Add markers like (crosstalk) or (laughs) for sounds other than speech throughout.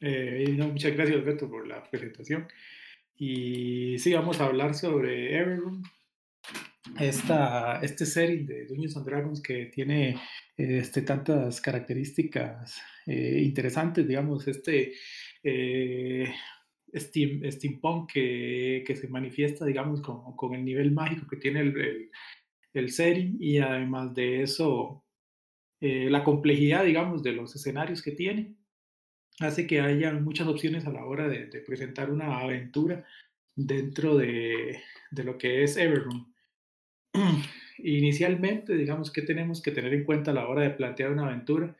Eh, muchas gracias, Beto, por la presentación. Y sí, vamos a hablar sobre Everroom, esta, este serie de Dungeons and Dragons que tiene este, tantas características eh, interesantes, digamos, este eh, steam, steampunk que, que, se manifiesta, digamos, con, con, el nivel mágico que tiene el, el, el setting y además de eso, eh, la complejidad, digamos, de los escenarios que tiene hace que haya muchas opciones a la hora de, presentar una aventura dentro de, de, lo que es Everroom. (clears throat) Inicialmente, digamos, que tenemos que tener en cuenta a la hora de plantear una aventura?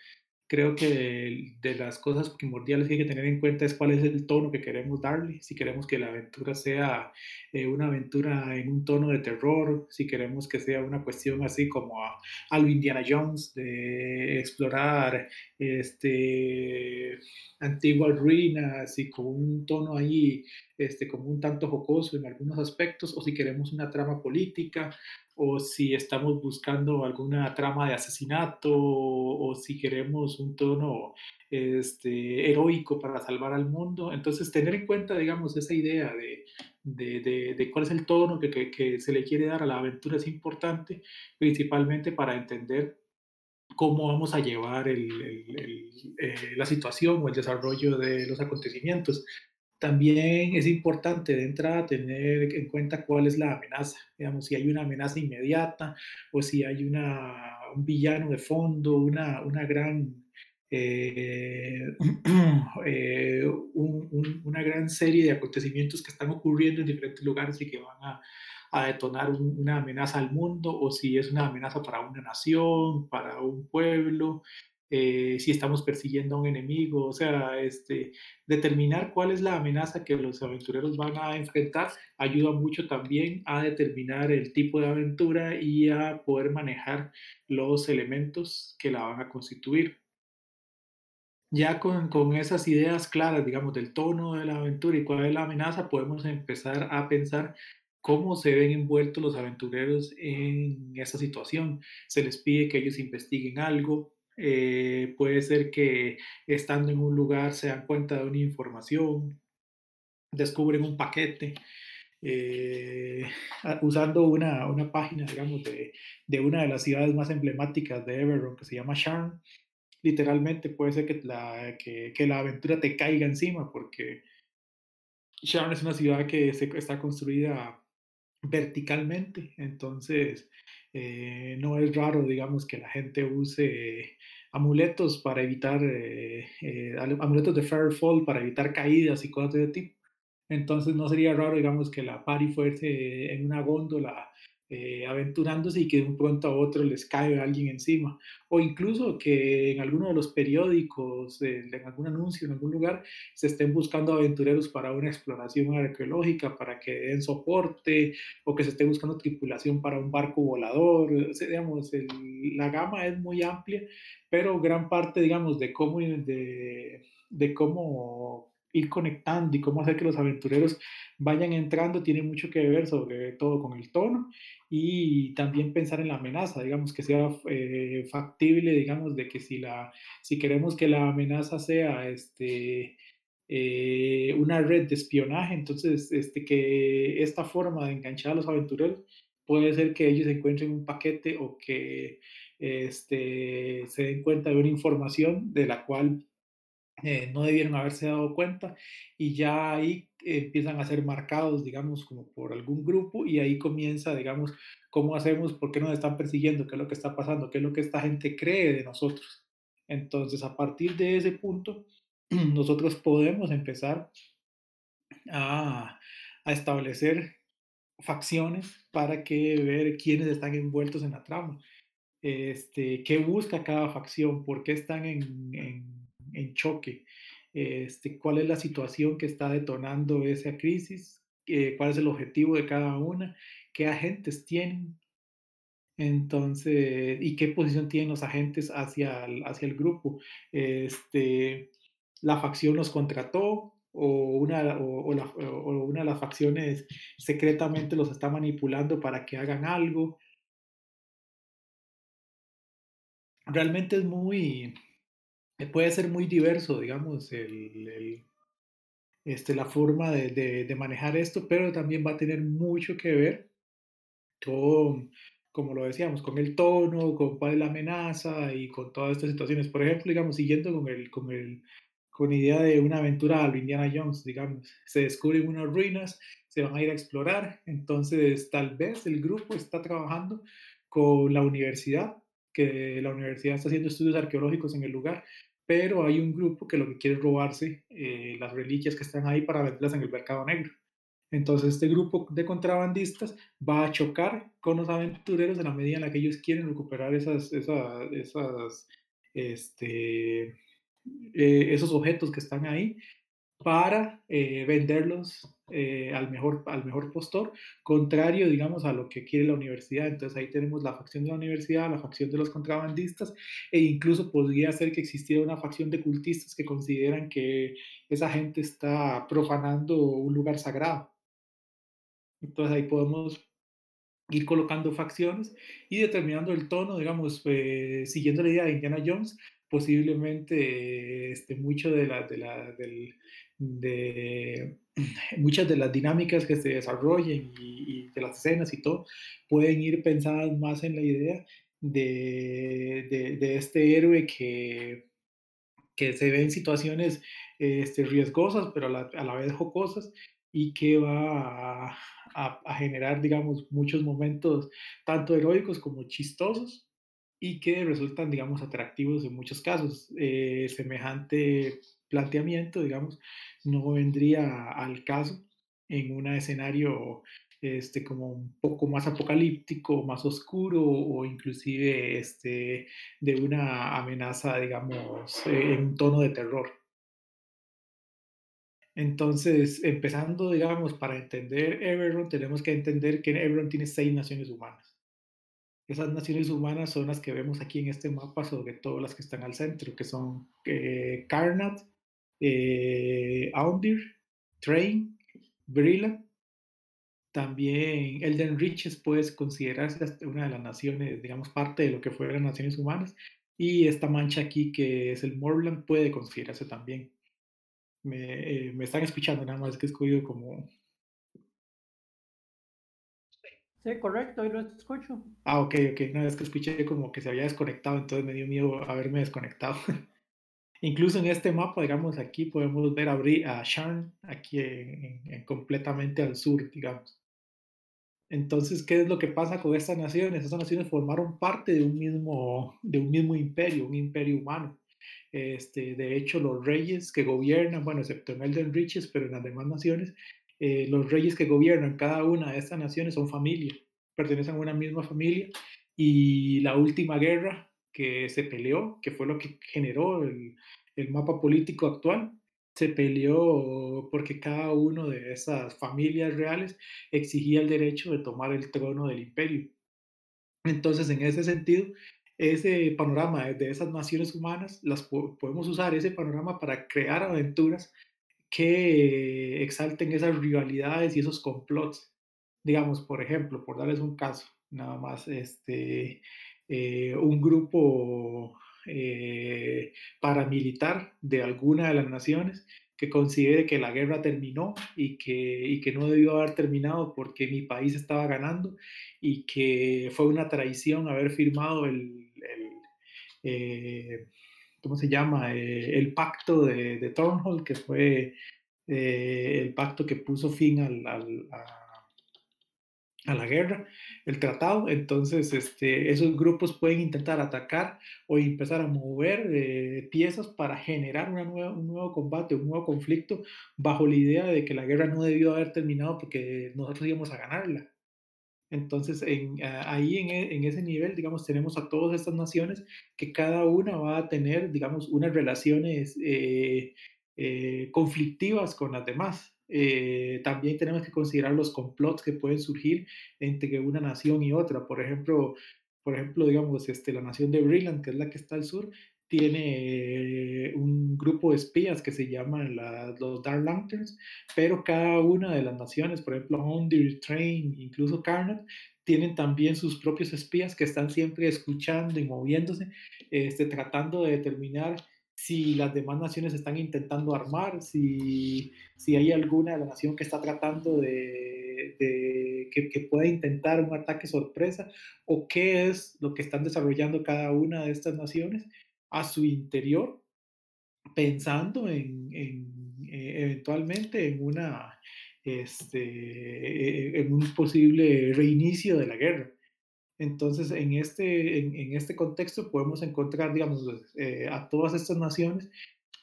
Creo que de, las cosas primordiales que hay que tener en cuenta es cuál es el tono que queremos darle, si queremos que la aventura sea eh, una aventura en un tono de terror, si queremos que sea una cuestión así como a, a Indiana Jones, de explorar este, antiguas ruinas y con un tono ahí este, como un tanto jocoso en algunos aspectos, o si queremos una trama política, o si estamos buscando alguna trama de asesinato, o, si queremos un tono este, heroico para salvar al mundo. Entonces, tener en cuenta, digamos, esa idea de, de, de, de cuál es el tono que, que, que, se le quiere dar a la aventura es importante, principalmente para entender cómo vamos a llevar el, el, el, eh, la situación o el desarrollo de los acontecimientos. También es importante de entrada tener en cuenta cuál es la amenaza, digamos, si hay una amenaza inmediata o si hay un villano de fondo, una, una gran, eh, (clears throat) eh, un, un, una gran serie de acontecimientos que están ocurriendo en diferentes lugares y que van a, detonar un, una amenaza al mundo o si es una amenaza para una nación, para un pueblo, eh, si estamos persiguiendo a un enemigo, o sea, este, determinar cuál es la amenaza que los aventureros van a enfrentar ayuda mucho también a determinar el tipo de aventura y a poder manejar los elementos que la van a constituir. Ya con, con esas ideas claras, digamos, del tono de la aventura y cuál es la amenaza, podemos empezar a pensar cómo se ven envueltos los aventureros en esa situación. Se les pide que ellos investiguen algo, eh, puede ser que estando en un lugar se dan cuenta de una información, descubren un paquete, eh, usando una, una, página, digamos, de, de, una de las ciudades más emblemáticas de Everon, que se llama Sharn. Literalmente puede ser que la, que, que la aventura te caiga encima, porque Sharn es una ciudad que se, está construida verticalmente, entonces eh, no es raro, digamos, que la gente use amuletos para evitar, eh, eh, amuletos de fair fall para evitar caídas y cosas de tipo. Entonces no sería raro, digamos, que la pari fuese en una góndola eh, aventurándose y que de un pronto a otro les cae alguien encima. O incluso que en alguno de los periódicos, eh, en algún anuncio, en algún lugar, se estén buscando aventureros para una exploración arqueológica, para que den soporte, o que se esté buscando tripulación para un barco volador. O sea, digamos, el, la gama es muy amplia, pero gran parte, digamos, de cómo, de, de cómo ir conectando y cómo hacer que los aventureros vayan entrando tiene mucho que ver sobre todo con el tono y también pensar en la amenaza, digamos que sea eh, factible, digamos, de que si, la, si queremos que la amenaza sea este, eh, una red de espionaje, entonces este, que esta forma de enganchar a los aventureros puede ser que ellos encuentren un paquete o que este, se den cuenta de una información de la cual eh, no debieron haberse dado cuenta y ya ahí empiezan a ser marcados, digamos, como por algún grupo y ahí comienza, digamos, cómo hacemos, por qué nos están persiguiendo, qué es lo que está pasando, qué es lo que esta gente cree de nosotros. Entonces, a partir de ese punto, (clears throat) nosotros podemos empezar a, a establecer facciones para que ver quiénes están envueltos en la trama. Este, qué busca cada facción, por qué están en, en en choque. Este, ¿Cuál es la situación que está detonando esa crisis? Eh, ¿Cuál es el objetivo de cada una? ¿Qué agentes tienen? Entonces, ¿y qué posición tienen los agentes hacia el, hacia el grupo? Este, ¿La facción los contrató? O una, o, o, una de las facciones secretamente los está manipulando para que hagan algo. Realmente es muy, puede ser muy diverso, digamos, el, el este, la forma de, de, de, manejar esto, pero también va a tener mucho que ver con, como lo decíamos, con el tono, con cuál es la amenaza y con todas estas situaciones. Por ejemplo, digamos, siguiendo con el, con el, con idea de una aventura a Indiana Jones, digamos, se descubren unas ruinas, se van a ir a explorar, entonces tal vez el grupo está trabajando con la universidad, que la universidad está haciendo estudios arqueológicos en el lugar, pero hay un grupo que lo que quiere es robarse eh, las reliquias que están ahí para venderlas en el mercado negro. Entonces este grupo de contrabandistas va a chocar con los aventureros en la medida en la que ellos quieren recuperar esas, esas, esas este, eh, esos objetos que están ahí para eh, venderlos eh, al, mejor, al mejor postor, contrario, digamos, a lo que quiere la universidad. Entonces ahí tenemos la facción de la universidad, la facción de los contrabandistas, e incluso podría ser que existiera una facción de cultistas que consideran que esa gente está profanando un lugar sagrado. Entonces ahí podemos ir colocando facciones y determinando el tono, digamos, eh, siguiendo la idea de Indiana Jones, posiblemente este, de, la, de, la, de (clears throat) muchas de las dinámicas que se desarrollen y, de las escenas y todo pueden ir pensadas más en la idea de, de, este héroe que, que se ve en situaciones este, riesgosas, pero a la, vez jocosas, y que va a, a, generar, digamos, muchos momentos tanto heroicos como chistosos y que resultan, digamos, atractivos en muchos casos. Eh, semejante planteamiento, digamos, no vendría al caso en un escenario este, como un poco más apocalíptico, más oscuro o inclusive este, de una amenaza, digamos, eh, en un tono de terror. Entonces, empezando, digamos, para entender Everon, tenemos que entender que Everon tiene seis naciones humanas. Esas naciones humanas son las que vemos aquí en este mapa, sobre todo las que están al centro, que son eh, Karnat, eh, Aundir, Train, Brilla. También Elden Riches puede considerarse una de las naciones, digamos, parte de lo que fueron las naciones humanas. Y esta mancha aquí, que es el Morland, puede considerarse también. Me, eh, me están escuchando, nada más que escogido como... Sí, correcto, y lo escucho. Ah, ok, ok. No, es que escuché como que se había desconectado, entonces me dio miedo haberme desconectado. (laughs) Incluso en este mapa, digamos, aquí podemos ver a, Sharn, aquí en, en, completamente al sur, digamos. Entonces, ¿qué es lo que pasa con estas naciones? Estas naciones formaron parte de un mismo, de un mismo imperio, un imperio humano. Este, de hecho, los reyes que gobiernan, bueno, excepto en Elden Riches, pero en las demás naciones, eh, los reyes que gobiernan cada una de estas naciones son familia, pertenecen a una misma familia. Y la última guerra que se peleó, que fue lo que generó el, el mapa político actual, se peleó porque cada uno de esas familias reales exigía el derecho de tomar el trono del imperio. Entonces, en ese sentido, ese panorama de esas naciones humanas, las podemos usar ese panorama para crear aventuras que exalten esas rivalidades y esos complots. Digamos, por ejemplo, por darles un caso, nada más, este, eh, un grupo eh, paramilitar de alguna de las naciones que considere que la guerra terminó y que, y que no debió haber terminado porque mi país estaba ganando y que fue una traición haber firmado el, el eh, ¿cómo se llama? Eh, el pacto de, de que fue eh, el pacto que puso fin al, al, a, la guerra, el tratado. Entonces, este, esos grupos pueden intentar atacar o empezar a mover eh, piezas para generar un nuevo combate, un nuevo conflicto, bajo la idea de que la guerra no debió haber terminado porque nosotros íbamos a ganarla. Entonces, en, ahí en, e, en, ese nivel, digamos, tenemos a todas estas naciones que cada una va a tener, digamos, unas relaciones eh, eh, conflictivas con las demás. Eh, también tenemos que considerar los complots que pueden surgir entre una nación y otra. Por ejemplo, por ejemplo digamos, este, la nación de Brilland, que es la que está al sur, tiene un grupo de espías que se llaman la, los Dark Lanterns, pero cada una de las naciones, por ejemplo, Hondir, Train, incluso Carnot, tienen también sus propios espías que están siempre escuchando y moviéndose, este, tratando de determinar si las demás naciones están intentando armar, si, si hay alguna nación que está tratando de, de que, que, pueda intentar un ataque sorpresa, o qué es lo que están desarrollando cada una de estas naciones a su interior, pensando en, eh, eventualmente en una este, en un posible reinicio de la guerra. Entonces, en este, en este contexto podemos encontrar, digamos, eh, a todas estas naciones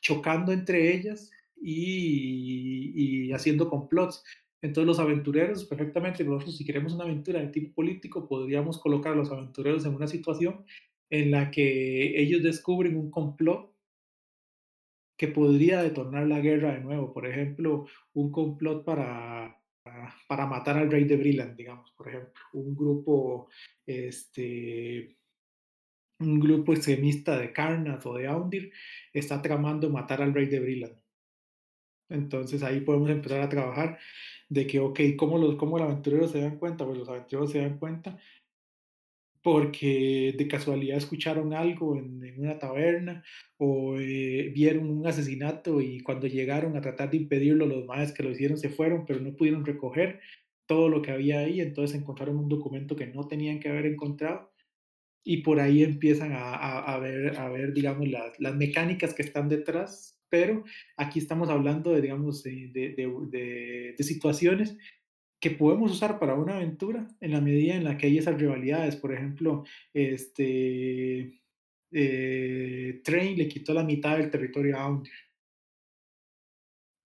chocando entre ellas y, y, haciendo complots. Entonces, los aventureros, perfectamente, nosotros si queremos una aventura de tipo político, podríamos colocar a los aventureros en una situación en la que ellos descubren un complot que podría detonar la guerra de nuevo. Por ejemplo, un complot para, para matar al rey de Brilland, digamos, por ejemplo. Un grupo, este, un grupo extremista de Karnas o de Aundir está tramando matar al rey de Brilland. Entonces ahí podemos empezar a trabajar de que, ok, ¿cómo los, cómo los aventureros se dan cuenta? Pues los aventureros se dan cuenta porque de casualidad escucharon algo en, en una taberna o eh, vieron un asesinato y cuando llegaron a tratar de impedirlo, los madres que lo hicieron se fueron, pero no pudieron recoger todo lo que había ahí, entonces encontraron un documento que no tenían que haber encontrado y por ahí empiezan a, a, a ver, a ver, digamos, las, las, mecánicas que están detrás, pero aquí estamos hablando de, digamos, de, de, de, de situaciones que podemos usar para una aventura en la medida en la que hay esas rivalidades. Por ejemplo, este, eh, Train le quitó la mitad del territorio a Aundir.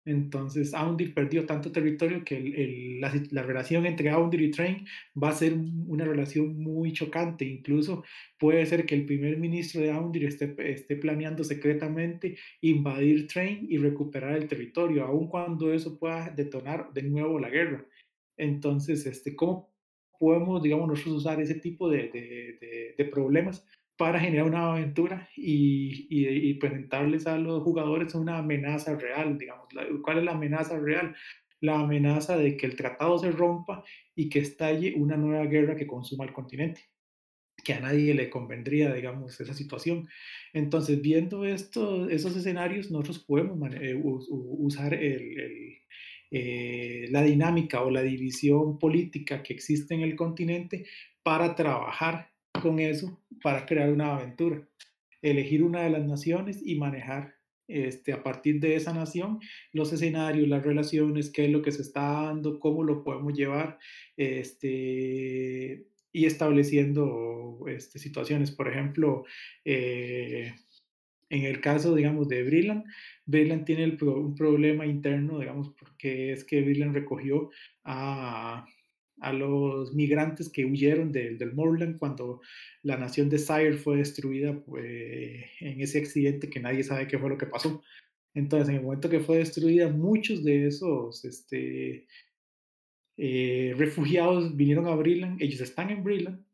Entonces, Aundir perdió tanto territorio que la, relación entre Aundir y Train va a ser una relación muy chocante. Incluso puede ser que el primer ministro de Aundir esté, esté planeando secretamente invadir Train y recuperar el territorio, aun cuando eso pueda detonar de nuevo la guerra. Entonces, este, ¿cómo podemos, digamos, nosotros usar ese tipo de, de, de, de problemas para generar una aventura y, y, y, presentarles a los jugadores una amenaza real, digamos? ¿Cuál es la amenaza real? La amenaza de que el tratado se rompa y que estalle una nueva guerra que consuma el continente que a nadie le convendría, digamos, esa situación. Entonces, viendo esto, esos escenarios, nosotros podemos eh, usar el, el, eh, la dinámica o la división política que existe en el continente para trabajar con eso, para crear una aventura, elegir una de las naciones y manejar este, a partir de esa nación los escenarios, las relaciones, qué es lo que se está dando, cómo lo podemos llevar este, y estableciendo este, situaciones. Por ejemplo, eh, en el caso, digamos, de Brilland, Brilland tiene el, un problema interno, digamos, porque es que Brilland recogió a, a los migrantes que huyeron del, del Morland cuando la nación de Sire fue destruida pues, en ese accidente que nadie sabe qué fue lo que pasó. Entonces, en el momento que fue destruida, muchos de esos este, eh, refugiados vinieron a Brilland, ellos están en Brilland,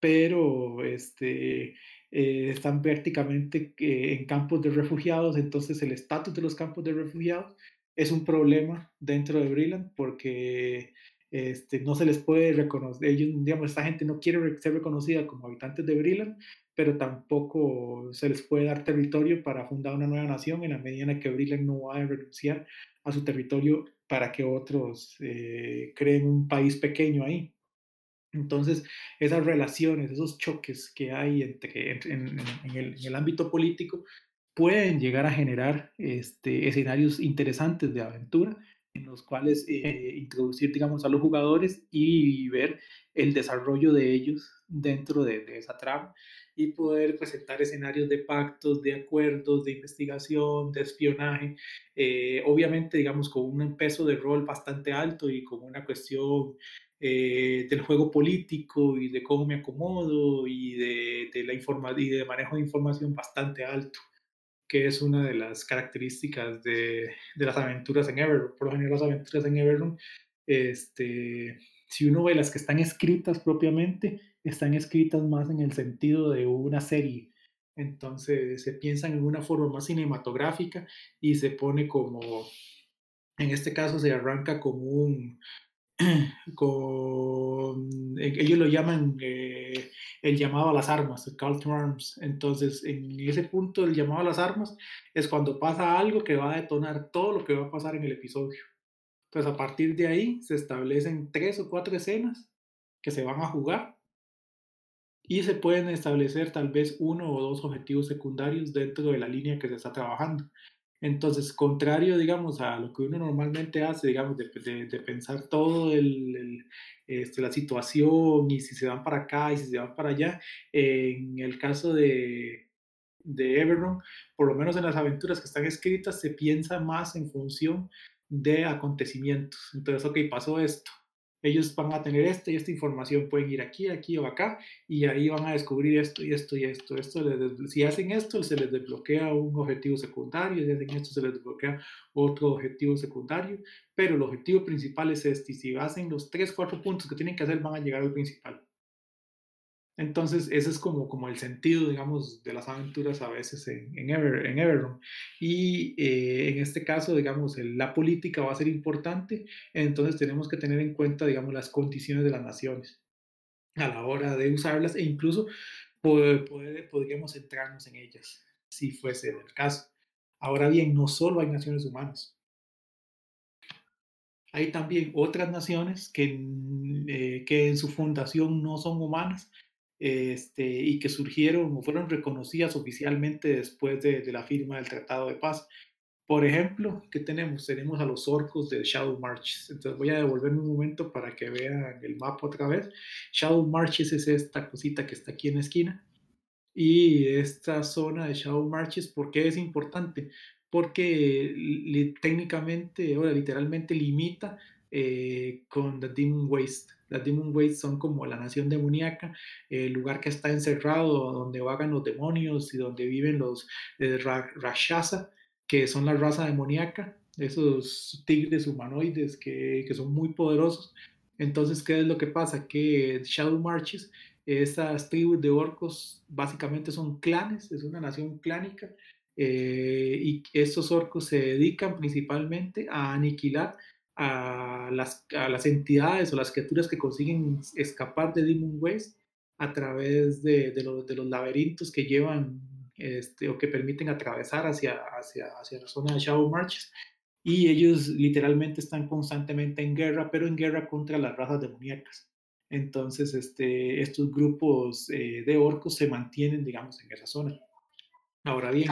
pero este, eh, están prácticamente eh, en campos de refugiados, entonces el estatus de los campos de refugiados es un problema dentro de Brilland porque este, no se les puede reconocer, ellos, digamos, esta gente no quiere ser reconocida como habitantes de Brilland, pero tampoco se les puede dar territorio para fundar una nueva nación en la medida en que Brilland no va a renunciar a su territorio para que otros eh, creen un país pequeño ahí. Entonces, esas relaciones, esos choques que hay entre, en, el, el, ámbito político pueden llegar a generar este, escenarios interesantes de aventura en los cuales eh, introducir, digamos, a los jugadores y ver el desarrollo de ellos dentro de, de, esa trama y poder presentar escenarios de pactos, de acuerdos, de investigación, de espionaje, eh, obviamente, digamos, con un peso de rol bastante alto y con una cuestión eh, del juego político y de cómo me acomodo y de, de la informa y de manejo de información bastante alto, que es una de las características de, de las aventuras en Everroom. Por lo general, las aventuras en Everroom, este, si uno ve las que están escritas propiamente, están escritas más en el sentido de una serie. Entonces se piensan en una forma más cinematográfica y se pone como, en este caso se arranca como un, (clears throat) con, ellos lo llaman eh, el llamado a las armas, el call to arms. Entonces, en ese punto del llamado a las armas es cuando pasa algo que va a detonar todo lo que va a pasar en el episodio. Entonces, a partir de ahí se establecen tres o cuatro escenas que se van a jugar y se pueden establecer tal vez uno o dos objetivos secundarios dentro de la línea que se está trabajando. Entonces, contrario, digamos, a lo que uno normalmente hace, digamos, de, pensar todo el, este, la situación y si se van para acá y si se van para allá, en el caso de, de Everron, por lo menos en las aventuras que están escritas, se piensa más en función de acontecimientos. Entonces, ok, pasó esto, ellos van a tener esta y esta información, pueden ir aquí, aquí o acá, y ahí van a descubrir esto y esto y esto. esto si hacen esto, se les desbloquea un objetivo secundario, si hacen esto, se les desbloquea otro objetivo secundario, pero el objetivo principal es este, y si hacen los tres, cuatro puntos que tienen que hacer, van a llegar al principal. Entonces, ese es como, como el sentido, digamos, de las aventuras a veces en, en, Ever, en Everron. Y eh, en este caso, digamos, la política va a ser importante, entonces tenemos que tener en cuenta, digamos, las condiciones de las naciones a la hora de usarlas e incluso podríamos centrarnos en ellas, si fuese el caso. Ahora bien, no solo hay naciones humanas. Hay también otras naciones que, eh, que en su fundación no son humanas, este, y que surgieron o fueron reconocidas oficialmente después de, la firma del Tratado de Paz. Por ejemplo, ¿qué tenemos? Tenemos a los orcos de Shadow Marches. Entonces voy a devolverme un momento para que vean el mapa otra vez. Shadow Marches es esta cosita que está aquí en la esquina. Y esta zona de Shadow Marches, ¿por qué es importante? Porque técnicamente, o literalmente limita eh, con The Demon Waste. Las Demon Waste son como la nación demoníaca, el lugar que está encerrado, donde vagan los demonios y donde viven los eh, Rashasa, que son la raza demoníaca, esos tigres humanoides que, que, son muy poderosos. Entonces, ¿qué es lo que pasa? Que Shadow Marches, esas tribus de orcos básicamente son clanes, es una nación clánica, eh, y estos orcos se dedican principalmente a aniquilar a las, a las entidades o las criaturas que consiguen escapar de Demon Waste a través de, de, de los laberintos que llevan este, o que permiten atravesar hacia, hacia, hacia la zona de Shadow Marches. Y ellos literalmente están constantemente en guerra, pero en guerra contra las razas demoníacas. Entonces, este, estos grupos eh, de orcos se mantienen, digamos, en esa zona. Ahora bien,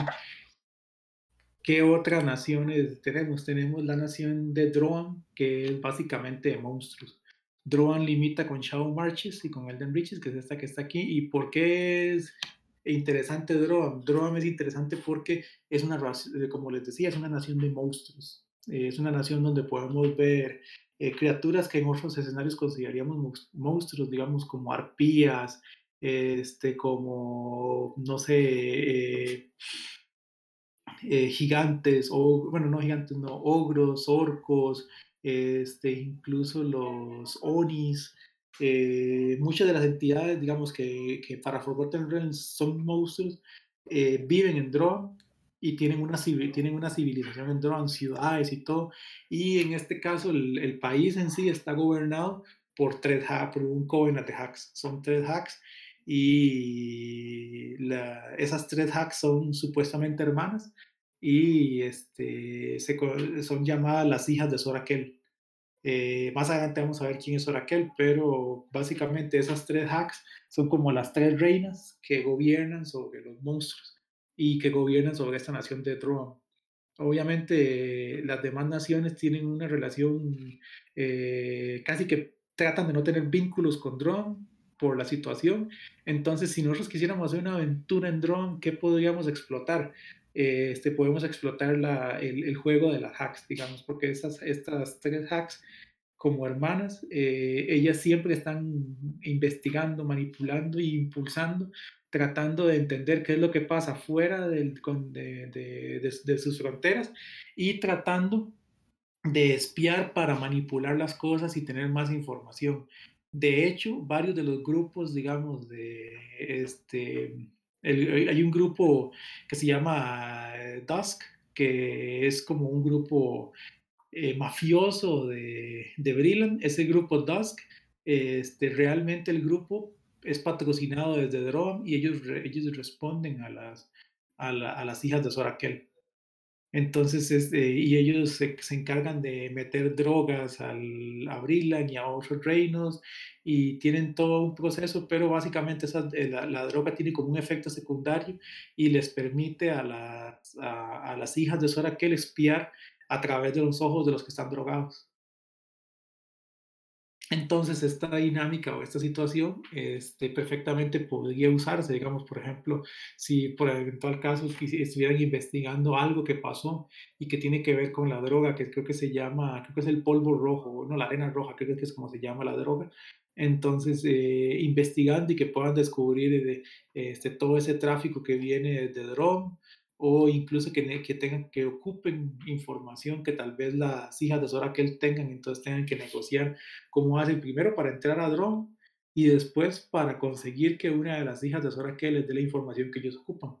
¿Qué otras naciones tenemos? Tenemos la nación de Droan, que es básicamente de monstruos. Droan limita con Shadow Marches y con Elden Riches, que es esta que está aquí. ¿Y por qué es interesante Droan? Droan es interesante porque es una, eh, como les decía, es una nación de monstruos. Es una nación donde podemos ver eh, criaturas que en otros escenarios consideraríamos monstruos, digamos como arpías, este, como, no sé, eh, eh, gigantes, o bueno, no gigantes, no, ogros, orcos, este, incluso los onis, eh, muchas de las entidades, digamos, que, que para Forgotten Realms son monstruos, eh, viven en Drone y tienen una, tienen una civilización en Drone, ciudades y todo, y en este caso el, el país en sí está gobernado por, tres, por un covenant de hacks, son tres hacks, y esas tres hacks son supuestamente hermanas y este, se, son llamadas las hijas de Sorakel. Eh, más adelante vamos a ver quién es Sorakel, pero básicamente esas tres hacks son como las tres reinas que gobiernan sobre los monstruos y que gobiernan sobre esta nación de Tron. Obviamente las demás naciones tienen una relación eh, casi que tratan de no tener vínculos con Drone por la situación. Entonces, si nosotros quisiéramos hacer una aventura en Drone, ¿qué podríamos explotar? este, podemos explotar la, el, juego de las hacks, digamos, porque estas, estas tres hacks como hermanas, eh, ellas siempre están investigando, manipulando e impulsando, tratando de entender qué es lo que pasa fuera del, de, de, de, sus fronteras y tratando de espiar para manipular las cosas y tener más información. De hecho, varios de los grupos, digamos, de este, hay un grupo que se llama eh, Dusk, que es como un grupo eh, mafioso de, de Brilland, ese grupo Dusk, este, realmente el grupo es patrocinado desde Drom y ellos, ellos responden a las, a, a las hijas de Sorakel. Entonces, este, y ellos se, encargan de meter drogas al, a Brilland y a otros reinos y tienen todo un proceso, pero básicamente esa, eh, la, la, droga tiene como un efecto secundario y les permite a las, a, las hijas de Sorakel espiar a través de los ojos de los que están drogados. Entonces, esta dinámica o esta situación este, perfectamente podría usarse, digamos, por ejemplo, si por eventual caso estuvieran investigando algo que pasó y que tiene que ver con la droga, que creo que se llama, creo que es el polvo rojo, no, la arena roja, creo que es como se llama la droga. Entonces, eh, investigando y que puedan descubrir de, este, todo ese tráfico que viene de Drom, o incluso que, que, tengan, que ocupen información que tal vez las hijas de Sora tengan, entonces tengan que negociar cómo hacen primero para entrar a Drone y después para conseguir que una de las hijas de Sora que les dé la información que ellos ocupan.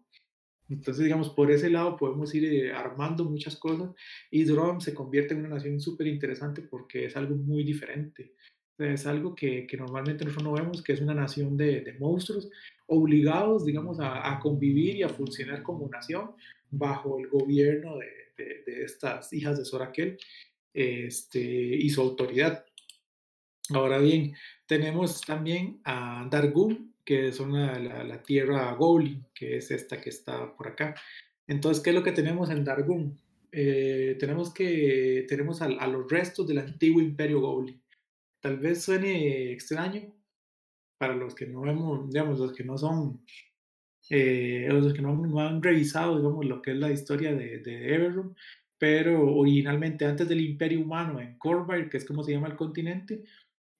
Entonces, digamos, por ese lado podemos ir eh, armando muchas cosas y Drone se convierte en una nación súper interesante porque es algo muy diferente. Es algo que, que, normalmente nosotros no vemos, que es una nación de, de monstruos obligados, digamos, a, a, convivir y a funcionar como nación bajo el gobierno de, de, estas hijas de Soraquel este, y su autoridad. Ahora bien, tenemos también a Dargun, que es una, la, tierra Goblin, que es esta que está por acá. Entonces, ¿qué es lo que tenemos en Dargun? Eh, tenemos que tenemos a, a los restos del antiguo imperio Goblin tal vez suene extraño para los que no hemos, digamos, los que no son, eh, los que no, no, han revisado, digamos, lo que es la historia de, de Everroom, pero originalmente antes del imperio humano en Corvair, que es como se llama el continente,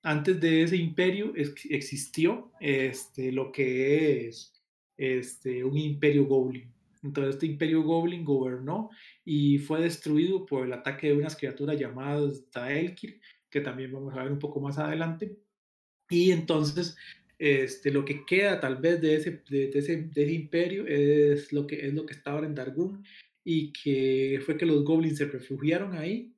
antes de ese imperio existió este, lo que es este, un imperio goblin. Entonces este imperio goblin gobernó y fue destruido por el ataque de unas criaturas llamadas Daelkir, que también vamos a ver un poco más adelante. Y entonces, este, lo que queda tal vez de ese, de, de ese, de ese imperio es lo, que, es lo que está ahora en Dargun y que fue que los goblins se refugiaron ahí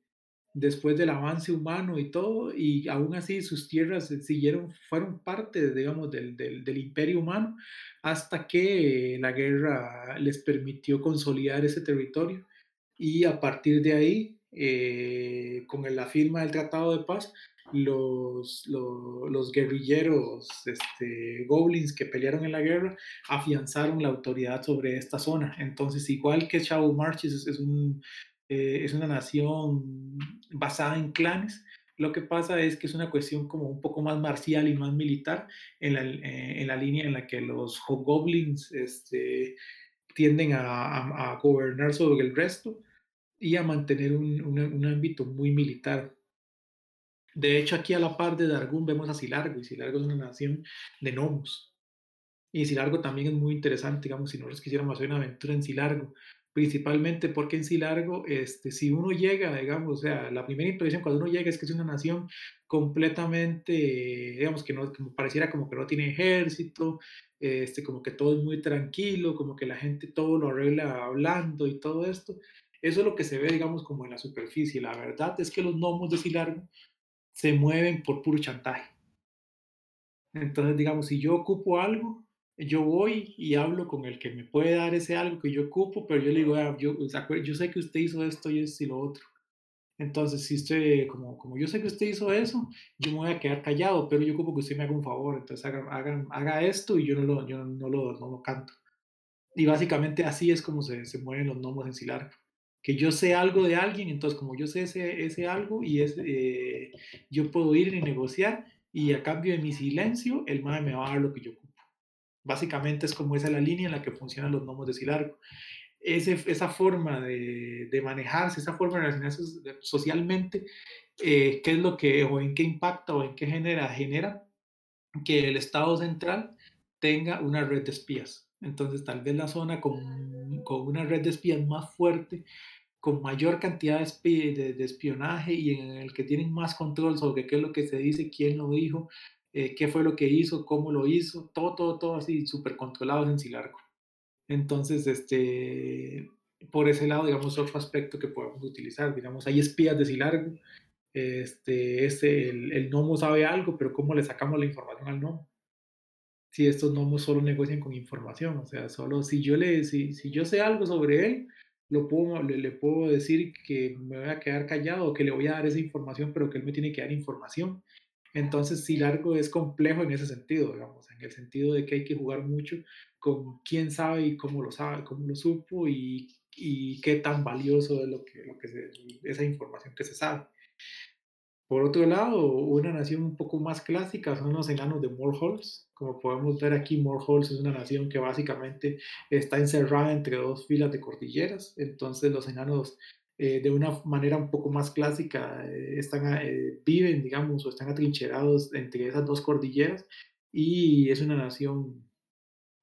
después del avance humano y todo, y aún así sus tierras siguieron, fueron parte, digamos, del, del, del, imperio humano, hasta que la guerra les permitió consolidar ese territorio, y a partir de ahí eh, con la firma del Tratado de Paz, los, los, los, guerrilleros este, goblins que pelearon en la guerra afianzaron la autoridad sobre esta zona. Entonces, igual que Shadow Marches es, es, un, eh, es una nación basada en clanes, lo que pasa es que es una cuestión como un poco más marcial y más militar en la, eh, en la línea en la que los goblins este, tienden a, a, a gobernar sobre el resto y a mantener un, un, un, ámbito muy militar. De hecho, aquí a la par de Dargun vemos a Silargo, y Silargo es una nación de gnomos. Y Silargo también es muy interesante, digamos, si nosotros quisiéramos hacer una aventura en Silargo, principalmente porque en Silargo, este, si uno llega, digamos, o sea, la primera impresión cuando uno llega es que es una nación completamente, digamos, que no, como pareciera como que no tiene ejército, este, como que todo es muy tranquilo, como que la gente todo lo arregla hablando y todo esto, eso es lo que se ve, digamos, como en la superficie. La verdad es que los gnomos de Silargo se mueven por puro chantaje. Entonces, digamos, si yo ocupo algo, yo voy y hablo con el que me puede dar ese algo que yo ocupo, pero yo le digo, ah, yo, yo sé que usted hizo esto y esto y lo otro. Entonces, si usted, como, como yo sé que usted hizo eso, yo me voy a quedar callado, pero yo ocupo que usted me haga un favor, entonces haga, haga, haga esto y yo no lo, yo no, lo, no lo canto. Y básicamente así es como se, se mueven los gnomos en Silargo que yo sé algo de alguien, entonces como yo sé ese, ese algo y es, eh, yo puedo ir y negociar y a cambio de mi silencio, el MAE me va a dar lo que yo ocupo. Básicamente es como esa la línea en la que funcionan los gnomos de Silargo. Ese, esa forma de, de, manejarse, esa forma de relacionarse socialmente, eh, qué es lo que, o en qué impacta o en qué genera, genera que el Estado central tenga una red de espías. Entonces, tal vez la zona con, con una red de espías más fuerte, con mayor cantidad de, de, espionaje y en el que tienen más control sobre qué es lo que se dice, quién lo dijo, eh, qué fue lo que hizo, cómo lo hizo, todo, todo, todo así súper controlado en Silargo. Entonces, este, por ese lado, digamos, otro aspecto que podemos utilizar. Digamos, hay espías de Silargo. Este, este, el, el gnomo sabe algo, pero ¿cómo le sacamos la información al gnomo? Si estos gnomos solo negocian con información, o sea, solo si yo, le, si, si yo sé algo sobre él, lo puedo, le, le, puedo decir que me voy a quedar callado o que le voy a dar esa información, pero que él me tiene que dar información. Entonces, sí, largo es complejo en ese sentido, digamos, en el sentido de que hay que jugar mucho con quién sabe y cómo lo sabe, cómo lo supo y, y qué tan valioso es lo que, lo que se, esa información que se sabe. Por otro lado, una nación un poco más clásica son los enanos de Morholz. Como podemos ver aquí, Morholz es una nación que básicamente está encerrada entre dos filas de cordilleras. Entonces los enanos eh, de una manera un poco más clásica eh, están, eh, viven, digamos, o están atrincherados entre esas dos cordilleras y es una nación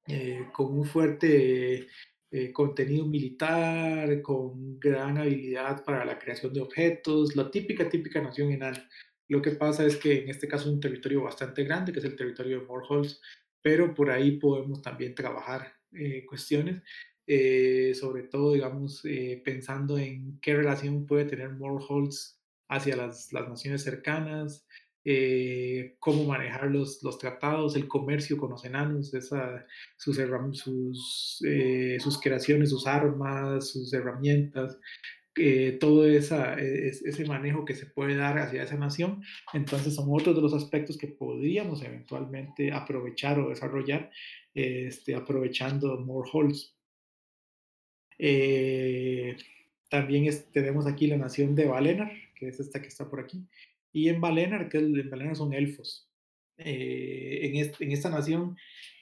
eh, con un fuerte eh, contenido militar, con gran habilidad para la creación de objetos, la típica, típica nación enana. Lo que pasa es que en este caso es un territorio bastante grande, que es el territorio de Morholz, pero por ahí podemos también trabajar eh, cuestiones eh, sobre todo, digamos, eh, pensando en qué relación puede tener Morholz hacia las, las naciones cercanas, eh, cómo manejar los, los, tratados, el comercio con los enanos, esa, sus, sus, eh, sus, creaciones, sus armas, sus herramientas, eh, todo esa, es, ese manejo que se puede dar hacia esa nación. Entonces son otros de los aspectos que podríamos eventualmente aprovechar o desarrollar este, aprovechando Morholz. Eh, también es, tenemos aquí la nación de Valenar, que es esta que está por aquí. Y en Valenar, que en Valenar son elfos. Eh, en, este, en, esta nación,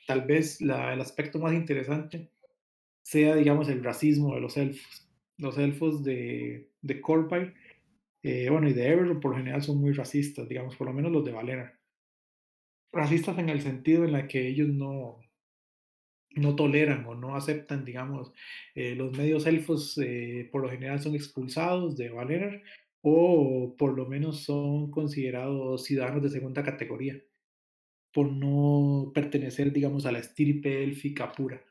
tal vez la, el aspecto más interesante sea, digamos, el racismo de los elfos. Los elfos de, de Corpire, eh, bueno, y de Everon por lo general son muy racistas, digamos, por lo menos los de Valenar. Racistas en el sentido en la que ellos no, no toleran o no aceptan, digamos, eh, los medios elfos eh, por lo general son expulsados de Valer o por lo menos son considerados ciudadanos de segunda categoría por no pertenecer, digamos, a la estirpe élfica pura.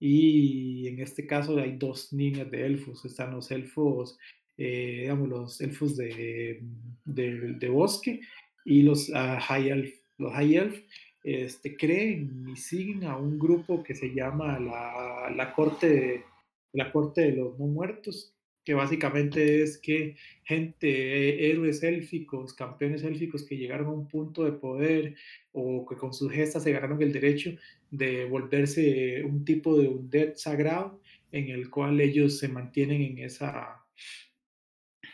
Y en este caso hay dos niñas de elfos, están los elfos, eh, digamos, los elfos de, de, de, bosque y los uh, high elf. Los high elf este, creen y siguen a un grupo que se llama la, la, corte de, la Corte de los No Muertos, que básicamente es que gente, héroes élficos, campeones élficos que llegaron a un punto de poder o que con sus gestas se ganaron el derecho de volverse un tipo de un dead sagrado en el cual ellos se mantienen en esa,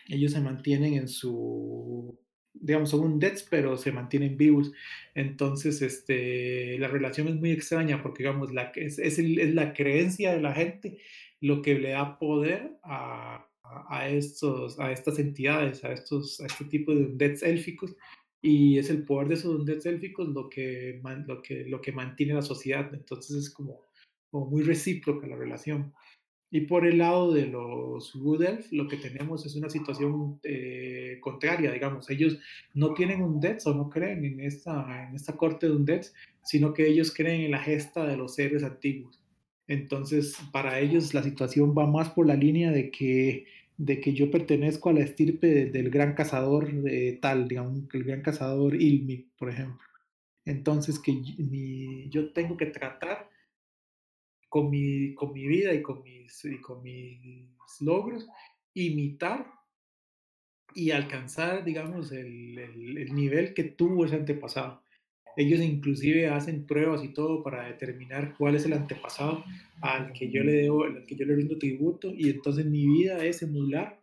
ellos se mantienen en su digamos, son un deaths, pero se mantienen vivos. Entonces, este, la relación es muy extraña porque, digamos, la, es, es la creencia de la gente lo que le da poder a, a, estos, a estas entidades, a, estos, a este tipo de deaths élficos. Y es el poder de esos deaths élficos lo que, lo, que, lo que mantiene la sociedad. Entonces es como, como muy recíproca la relación. Y por el lado de los Good Elf, lo que tenemos es una situación eh, contraria, digamos. Ellos no tienen un Death o no creen en esta, en esta corte de un Death, sino que ellos creen en la gesta de los héroes antiguos. Entonces, para ellos la situación va más por la línea de que, de que yo pertenezco a la estirpe de, del gran cazador de tal, digamos, el gran cazador Ilmi, por ejemplo. Entonces, que mi, yo tengo que tratar con mi, con mi vida y con mis, y con mis logros, imitar y alcanzar, digamos, el, el, nivel que tuvo ese antepasado. Ellos inclusive hacen pruebas y todo para determinar cuál es el antepasado al que yo le debo, al que yo le rindo tributo y entonces mi vida es emular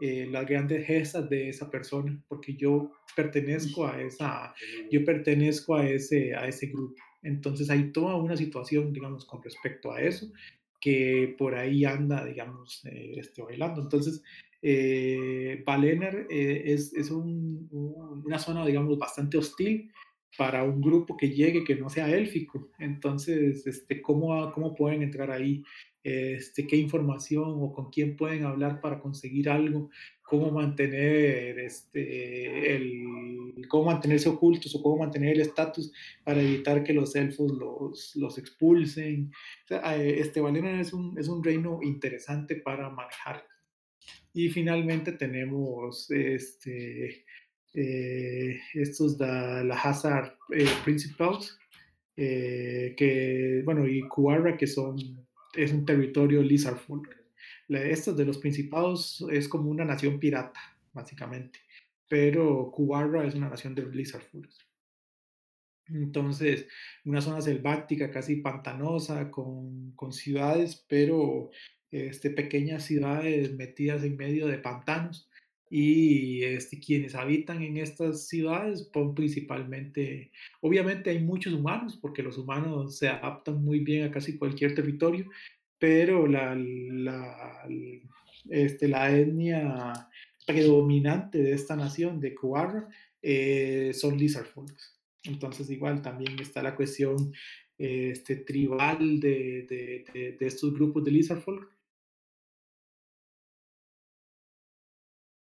eh, las grandes gestas de esa persona porque yo pertenezco a esa, yo pertenezco a ese, a ese grupo. Entonces hay toda una situación, digamos, con respecto a eso, que por ahí anda, digamos, eh, este, bailando. Entonces, eh, Valener eh, es, es un, un, una zona, digamos, bastante hostil para un grupo que llegue que no sea élfico. Entonces, este, ¿cómo, ¿cómo pueden entrar ahí? Este, ¿Qué información o con quién pueden hablar para conseguir algo? ¿Cómo mantener este, el, cómo mantenerse ocultos o cómo mantener el estatus para evitar que los elfos los, los expulsen. O sea, eh, este Valyrian es un, es un reino interesante para manejar. Y finalmente tenemos este, eh, estos de la Hazard eh, Principals, eh, que, bueno, y Kuara, que son, es un territorio Lizardfolk. Estos de los Principados es como una nación pirata, básicamente, pero Kuara es una nación de Lizardfolk. Entonces, una zona selvática, casi pantanosa, con, con ciudades, pero este, pequeñas ciudades metidas en medio de pantanos y este, quienes habitan en estas ciudades son principalmente, obviamente hay muchos humanos, porque los humanos se adaptan muy bien a casi cualquier territorio, pero la, la, este, la etnia predominante de esta nación, de Kuarra, eh, son lizard folks. Entonces igual también está la cuestión este, tribal de, de, de, de estos grupos de lizard folk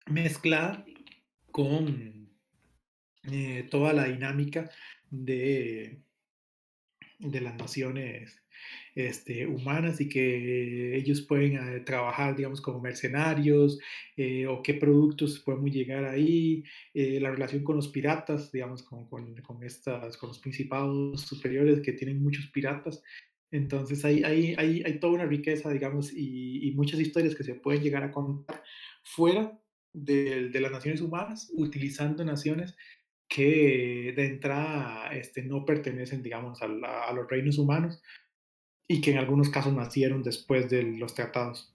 mezclada con eh, toda la dinámica de, de las naciones este, humanas y que ellos pueden eh, trabajar, digamos, como mercenarios eh, o qué productos podemos llegar ahí, la relación con los piratas, digamos, con, con, con, estas, con los principados superiores que tienen muchos piratas. Entonces hay, hay, hay, toda una riqueza, digamos, y, y, muchas historias que se pueden llegar a contar fuera de, las naciones humanas, utilizando naciones que de entrada este, no pertenecen, digamos, a, los reinos humanos y que en algunos casos nacieron después de los tratados.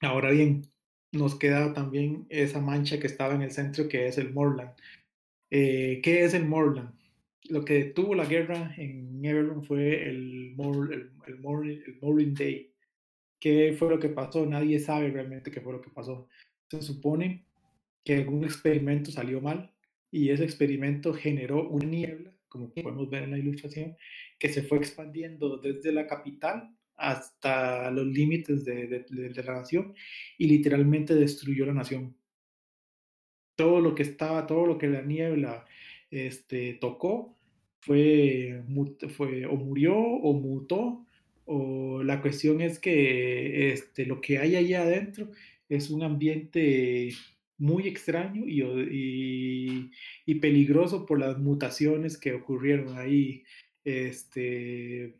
Ahora bien, nos queda también esa mancha que estaba en el centro, que es el Morland. Eh, ¿Qué es el Morland? Lo que tuvo la guerra en Everland fue el, Mor, el, el, el Morning Day. ¿Qué fue lo que pasó? Nadie sabe realmente qué fue lo que pasó se supone que algún experimento salió mal y ese experimento generó una niebla, como podemos ver en la ilustración, que se fue expandiendo desde la capital hasta los límites de, de, la nación y literalmente destruyó la nación. Todo lo que estaba, todo lo que la niebla este, tocó fue, fue o murió o mutó o la cuestión es que este, lo que hay allá adentro es un ambiente muy extraño y, y, peligroso por las mutaciones que ocurrieron ahí. Este,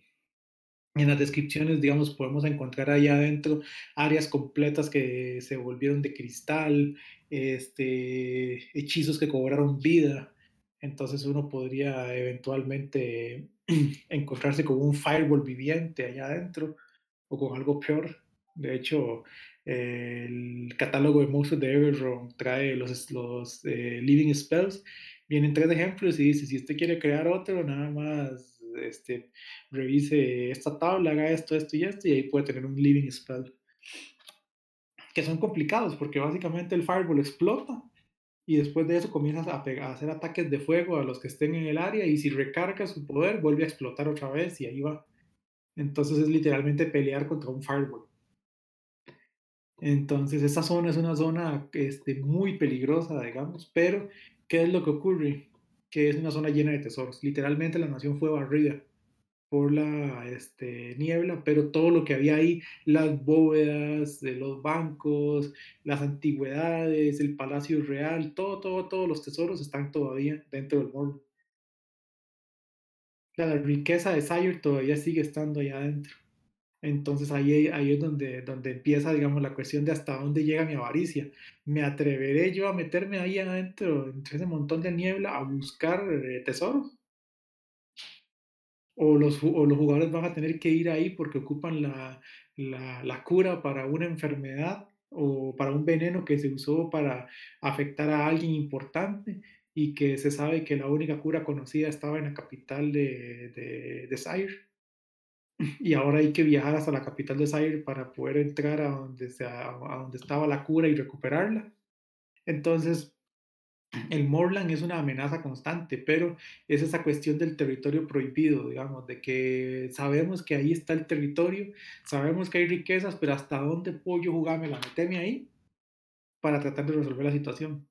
en las descripciones, digamos, podemos encontrar ahí adentro áreas completas que se volvieron de cristal, este, hechizos que cobraron vida. Entonces uno podría eventualmente (clears throat) encontrarse con un firewall viviente allá adentro o con algo peor. De hecho, el catálogo de monstruos de Everron trae los, los eh, Living Spells. Vienen tres ejemplos y dice, si usted quiere crear otro, nada más este, revise esta tabla, haga esto, esto y esto, y ahí puede tener un Living Spell. Que son complicados porque básicamente el Fireball explota y después de eso comienzas a, a, hacer ataques de fuego a los que estén en el área y si recarga su poder vuelve a explotar otra vez y ahí va. Entonces es literalmente pelear contra un Fireball. Entonces, esa zona es una zona este, muy peligrosa, digamos, pero ¿qué es lo que ocurre? Que es una zona llena de tesoros. Literalmente la nación fue barrida por la este, niebla, pero todo lo que había ahí, las bóvedas de los bancos, las antigüedades, el palacio real, todo, todo, todos los tesoros están todavía dentro del morro. La riqueza de Sire todavía sigue estando allá adentro. Entonces ahí, ahí es donde, donde empieza, digamos, la cuestión de hasta dónde llega mi avaricia. ¿Me atreveré yo a meterme ahí adentro, entre ese montón de niebla, a buscar eh, tesoros? O los, o los jugadores van a tener que ir ahí porque ocupan la, la, la cura para una enfermedad o para un veneno que se usó para afectar a alguien importante y que se sabe que la única cura conocida estaba en la capital de, de, de Sire y ahora hay que viajar hasta la capital de Zaire para poder entrar a donde, estaba la cura y recuperarla. Entonces, el Morland es una amenaza constante, pero es esa cuestión del territorio prohibido, digamos, de que sabemos que ahí está el territorio, sabemos que hay riquezas, pero ¿hasta dónde puedo yo jugarme la meterme ahí para tratar de resolver la situación?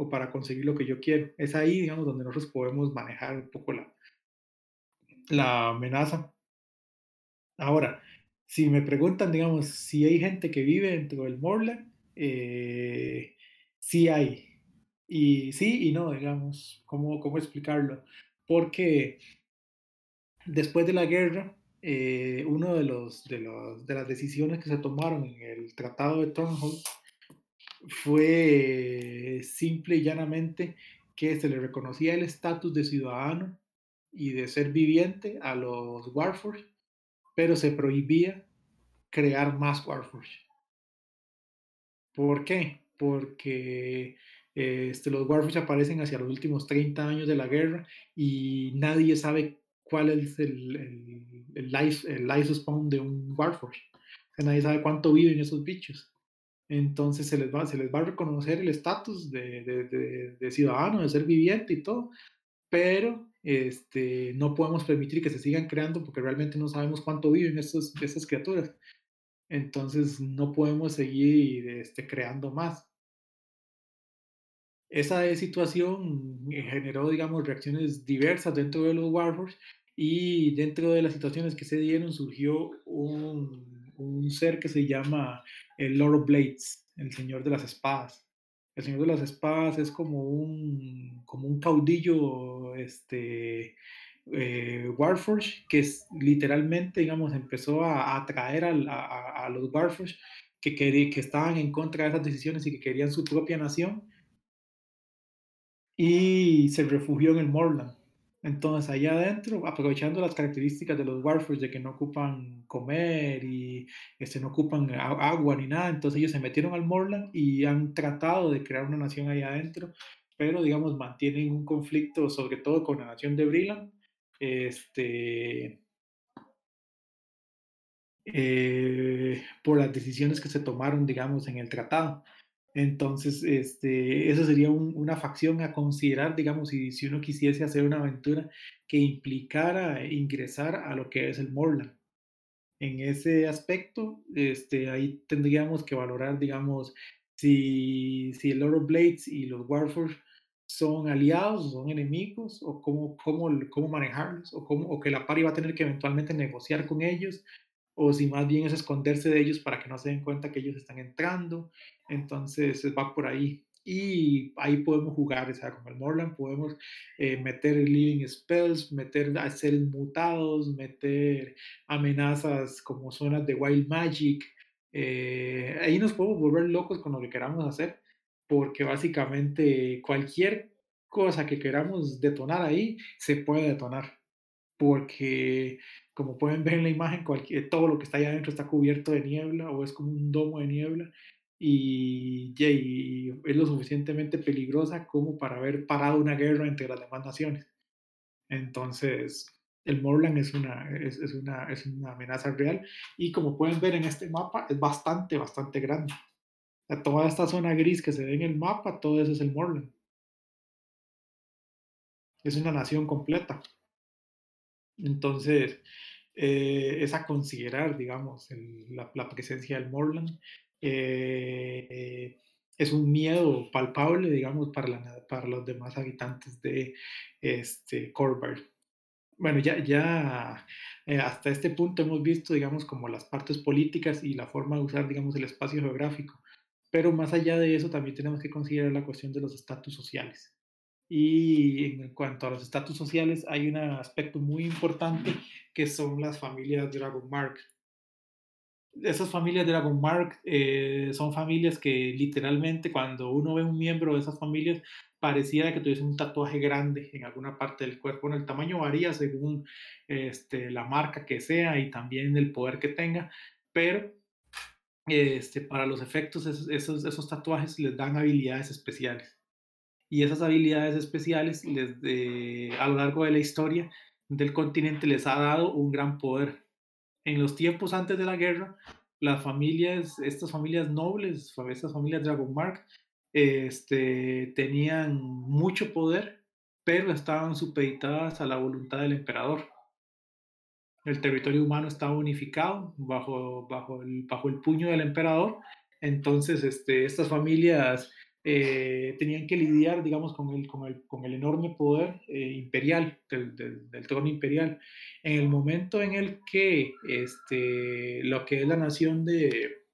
o para conseguir lo que yo quiero. Es ahí, digamos, donde nosotros podemos manejar un poco la, la amenaza. Ahora, si me preguntan, digamos, si hay gente que vive dentro del Morland, eh, sí hay. Y sí y no, digamos, ¿cómo, cómo explicarlo? Porque después de la guerra, eh, uno de, los, de, los, de las decisiones que se tomaron en el Tratado de Turnhout fue simple y llanamente que se le reconocía el estatus de ciudadano y de ser viviente a los Warforged, pero se prohibía crear más Warforged. ¿Por qué? Porque este, los Warforged aparecen hacia los últimos 30 años de la guerra y nadie sabe cuál es el, el, el, life, el life spawn de un Warforged. nadie sabe cuánto viven esos bichos. Entonces se les va, se les va a reconocer el estatus de, de, de, ciudadano, de ser viviente y todo, pero este, no podemos permitir que se sigan creando porque realmente no sabemos cuánto viven estos, estas criaturas. Entonces no podemos seguir este, creando más. Esa situación generó, digamos, reacciones diversas dentro de los Warforged y dentro de las situaciones que se dieron surgió un, un ser que se llama el Lord of Blades, el Señor de las Espadas. El Señor de las Espadas es como un, como un caudillo este, eh, Warforge que literalmente, digamos, empezó a, atraer a, a, los Warforge que, que, que estaban en contra de esas decisiones y que querían su propia nación y se refugió en el Morland. Entonces, allá adentro, aprovechando las características de los Warforged de que no ocupan comer y este, no ocupan agua ni nada, entonces ellos se metieron al Morland y han tratado de crear una nación allá adentro, pero digamos, mantienen un conflicto sobre todo con la nación de Brilland, este, eh, por las decisiones que se tomaron, digamos, en el tratado. Entonces, este, eso sería una facción a considerar, digamos, si, si uno quisiese hacer una aventura que implicara ingresar a lo que es el Morland. En ese aspecto, este, ahí tendríamos que valorar, digamos, si, si el Lord Blades y los Warforged son aliados son enemigos, o cómo, cómo, cómo manejarlos, o, cómo, o que la pari va a tener que eventualmente negociar con ellos, o si más bien es esconderse de ellos para que no se den cuenta que ellos están entrando. Entonces va por ahí. Y ahí podemos jugar, o sea, como el Morland, podemos eh, meter living spells, meter hacer mutados, meter amenazas como zonas de wild magic. Eh, ahí nos podemos volver locos con lo que queramos hacer, porque básicamente cualquier cosa que queramos detonar ahí se puede detonar, porque como pueden ver en la imagen, todo lo que está allá adentro está cubierto de niebla o es como un domo de niebla y, es lo suficientemente peligrosa como para haber parado una guerra entre las demás naciones. Entonces, el Morland es una, es, una, es una amenaza real y como pueden ver en este mapa es bastante, bastante grande. toda esta zona gris que se ve en el mapa, todo eso es el Morland. Es una nación completa. Entonces, eh, es a considerar, digamos, la, presencia del Morland. Eh, es un miedo palpable, digamos, para, los demás habitantes de este, Bueno, ya, ya eh, hasta este punto hemos visto, digamos, como las partes políticas y la forma de usar, digamos, el espacio geográfico. Pero más allá de eso, también tenemos que considerar la cuestión de los estatus sociales. Y en cuanto a los estatus sociales, hay un aspecto muy importante que son las familias Dragon Mark. Esas familias Dragon Mark eh, son familias que literalmente cuando uno ve un miembro de esas familias pareciera que tuviese un tatuaje grande en alguna parte del cuerpo. El tamaño varía según este, la marca que sea y también el poder que tenga, pero este, para los efectos esos, esos tatuajes les dan habilidades especiales y esas habilidades especiales a lo largo de la historia del continente les ha dado un gran poder. En los tiempos antes de la guerra, las familias, estas familias nobles, estas familias Dragonmark, este, tenían mucho poder, pero estaban supeditadas a la voluntad del emperador. El territorio humano estaba unificado bajo, bajo, el, bajo el puño del emperador, entonces este, estas familias eh, tenían que lidiar, digamos, con el, con el, con el enorme poder eh, imperial, del, del, del, trono imperial. En el momento en el que este, lo que es la nación de,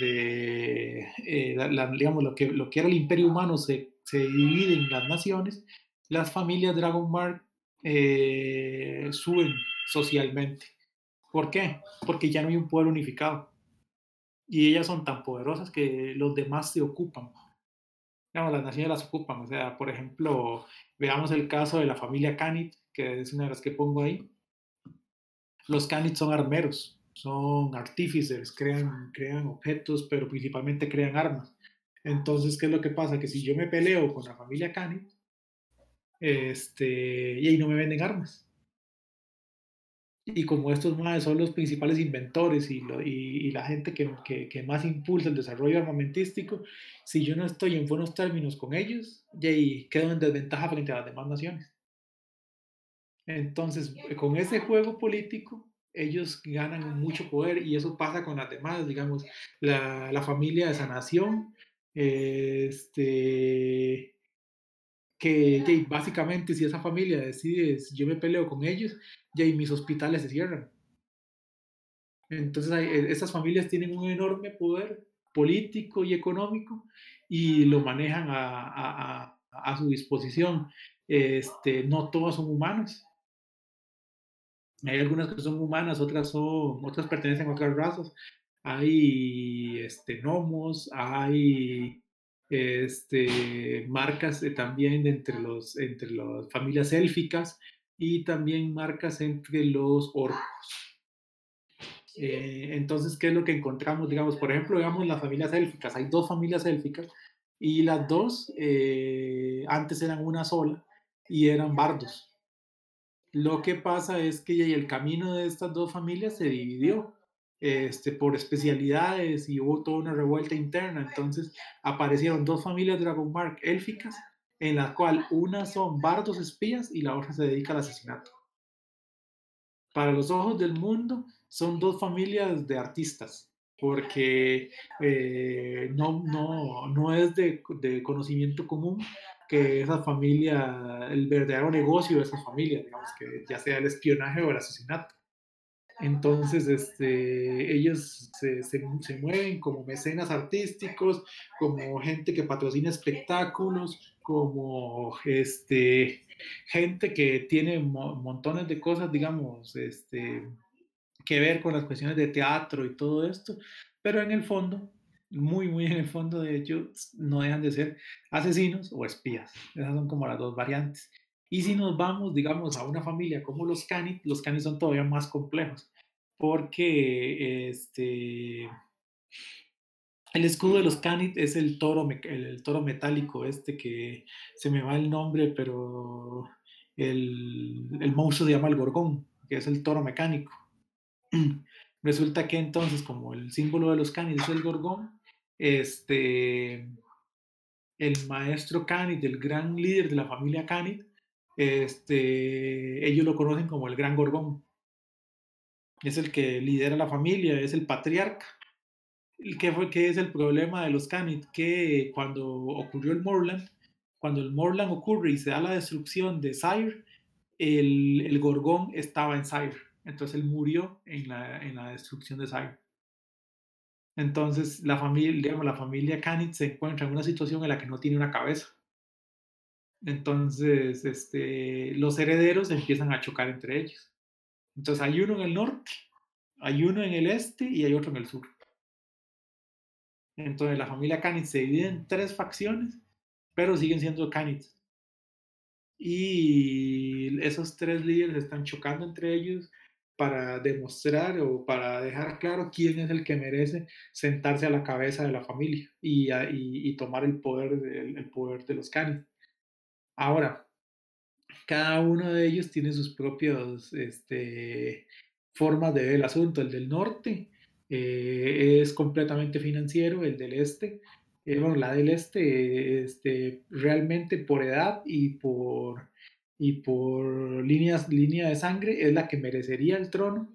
de eh, la, la, digamos, lo que, lo que era el imperio humano se, se divide en las naciones, las familias Dragonmark eh, suben socialmente. ¿Por qué? Porque ya no hay un poder unificado y ellas son tan poderosas que los demás se ocupan. Digamos, las naciones las ocupan. O sea, por ejemplo, veamos el caso de la familia Canit, que es una de las que pongo ahí. Los Canit son armeros, son artífices, crean, crean objetos, pero principalmente crean armas. Entonces, ¿qué es lo que pasa? Que si yo me peleo con la familia Canit, este, y ahí no me venden armas y como estos más son los principales inventores y, lo, y, y la gente que, que, que, más impulsa el desarrollo armamentístico, si yo no estoy en buenos términos con ellos, ya quedo en desventaja frente a las demás naciones. Entonces, con ese juego político, ellos ganan mucho poder y eso pasa con las demás, digamos, la, la familia de sanación, este, que, que, básicamente si esa familia decide, yo me peleo con ellos, ya y mis hospitales se cierran. Entonces e, esas familias tienen un enorme poder político y económico y lo manejan a, a, a, a su disposición. Este, no todas son humanas. Hay algunas que son humanas, otras son, otras pertenecen a otras razas. Hay este, gnomos, hay este, marcas también entre, los, entre las familias élficas y también marcas entre los orcos. Eh, entonces, ¿qué es lo que encontramos? Digamos, por ejemplo, digamos las familias élficas. Hay dos familias élficas y las dos eh, antes eran una sola y eran bardos. Lo que pasa es que el camino de estas dos familias se dividió este, por especialidades y hubo toda una revuelta interna. Entonces aparecieron dos familias Dragonmark élficas, en la cual una son bardos espías y la otra se dedica al asesinato. Para los ojos del mundo son dos familias de artistas, porque eh, no, no, no es de, de, conocimiento común que esa familia, el verdadero negocio de esa familia, digamos que ya sea el espionaje o el asesinato. Entonces, este, ellos se, se, mueven como mecenas artísticos, como gente que patrocina espectáculos, como este, gente que tiene mo montones de cosas, digamos, este, que ver con las cuestiones de teatro y todo esto, pero en el fondo, muy, muy en el fondo de ellos, no dejan de ser asesinos o espías. Esas son como las dos variantes. Y si nos vamos, digamos, a una familia como los Canit, los Canit son todavía más complejos, porque este, el escudo de los Canit es el toro, el, toro metálico este que se me va el nombre, pero el, el monstruo se llama el Gorgón, que es el toro mecánico. (clears throat) Resulta que entonces, como el símbolo de los Canit es el Gorgón, este, el maestro Canit, el gran líder de la familia Canit, este, ellos lo conocen como el Gran Gorgón. Es el que lidera la familia, es el patriarca. ¿Qué, fue, ¿Qué es el problema de los Canit? Que cuando ocurrió el Morland, cuando el Morland ocurre y se da la destrucción de Sire, el, el Gorgón estaba en Sire. Entonces él murió en la, en la destrucción de Sire. Entonces la familia, digamos, la familia Canit se encuentra en una situación en la que no tiene una cabeza. Entonces, este, los herederos empiezan a chocar entre ellos. Entonces hay uno en el norte, hay uno en el este y hay otro en el sur. Entonces la familia Canit se divide en tres facciones, pero siguen siendo Canits. Y esos tres líderes están chocando entre ellos para demostrar o para dejar claro quién es el que merece sentarse a la cabeza de la familia y, tomar el poder, el, el poder de los Canits. Ahora, cada uno de ellos tiene sus propias este, formas de ver el asunto. El del norte eh, es completamente financiero, el del este, eh, bueno, la del este, este, realmente por edad y por, y por líneas, línea de sangre es la que merecería el trono,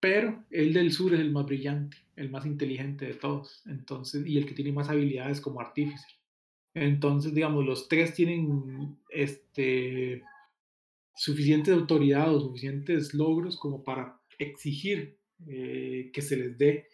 pero el del sur es el más brillante, el más inteligente de todos, entonces, y el que tiene más habilidades como artífice. Entonces, digamos, los tres tienen este, suficiente autoridad o suficientes logros como para exigir eh, que se les dé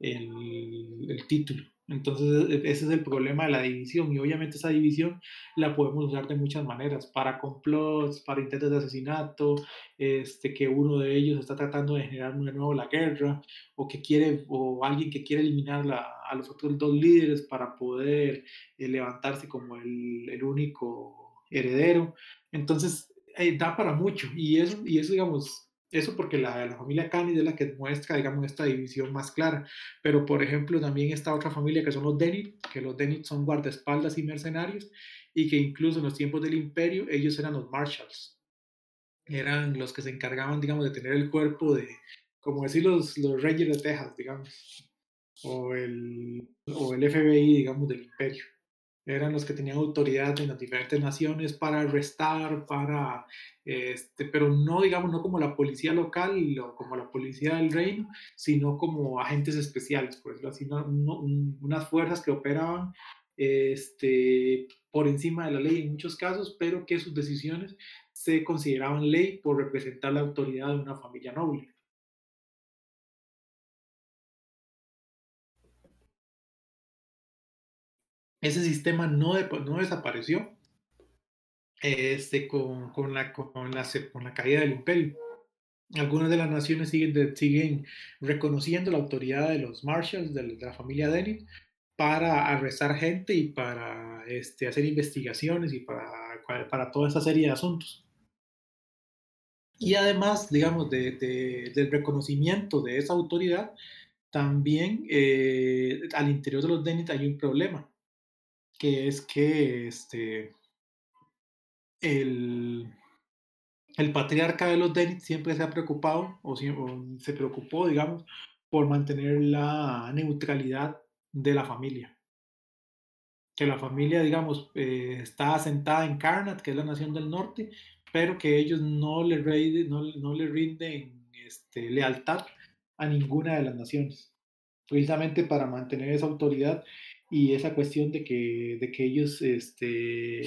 el, el título. Entonces, e, ese es el problema de la división y obviamente esa división la podemos usar de muchas maneras, para complots, para intentos de asesinato, este, que uno de ellos está tratando de generar de nuevo la guerra, o que quiere, o alguien que quiere eliminar la, a los otros dos líderes para poder eh, levantarse como el, el, único heredero. Entonces, eh, da para mucho y eso, y eso digamos, eso porque la, la familia Canis es la que muestra, digamos, esta división más clara. Pero, por ejemplo, también está otra familia que son los Denit, que los Denit son guardaespaldas y mercenarios, y que incluso en los tiempos del imperio ellos eran los Marshalls. Eran los que se encargaban, digamos, de tener el cuerpo de, como decir, los, los Rangers de Texas, digamos, o el, o el FBI, digamos, del imperio eran los que tenían autoridad en las diferentes naciones para arrestar, para, este, pero no, digamos, no como la policía local o como la policía del reino, sino como agentes especiales, por decirlo así, unas fuerzas que operaban este, por encima de la ley en muchos casos, pero que sus decisiones se consideraban ley por representar la autoridad de una familia noble. Ese sistema no, no desapareció este, con, con, la, con, la, con la caída del imperio. Algunas de las naciones siguen, siguen reconociendo la autoridad de los Marshalls, de, la familia Dennis, para arrestar gente y para este, hacer investigaciones y para, para toda esa serie de asuntos. Y además, digamos, de, de, del reconocimiento de esa autoridad, también eh, al interior de los Dennis hay un problema que es que este, el, el patriarca de los Denit siempre se ha preocupado, o, se preocupó, digamos, por mantener la neutralidad de la familia. Que la familia, digamos, eh, está asentada en Karnat, que es la nación del norte, pero que ellos no le, no, no le rinden este, lealtad a ninguna de las naciones, precisamente para mantener esa autoridad y esa cuestión de que, de que ellos este,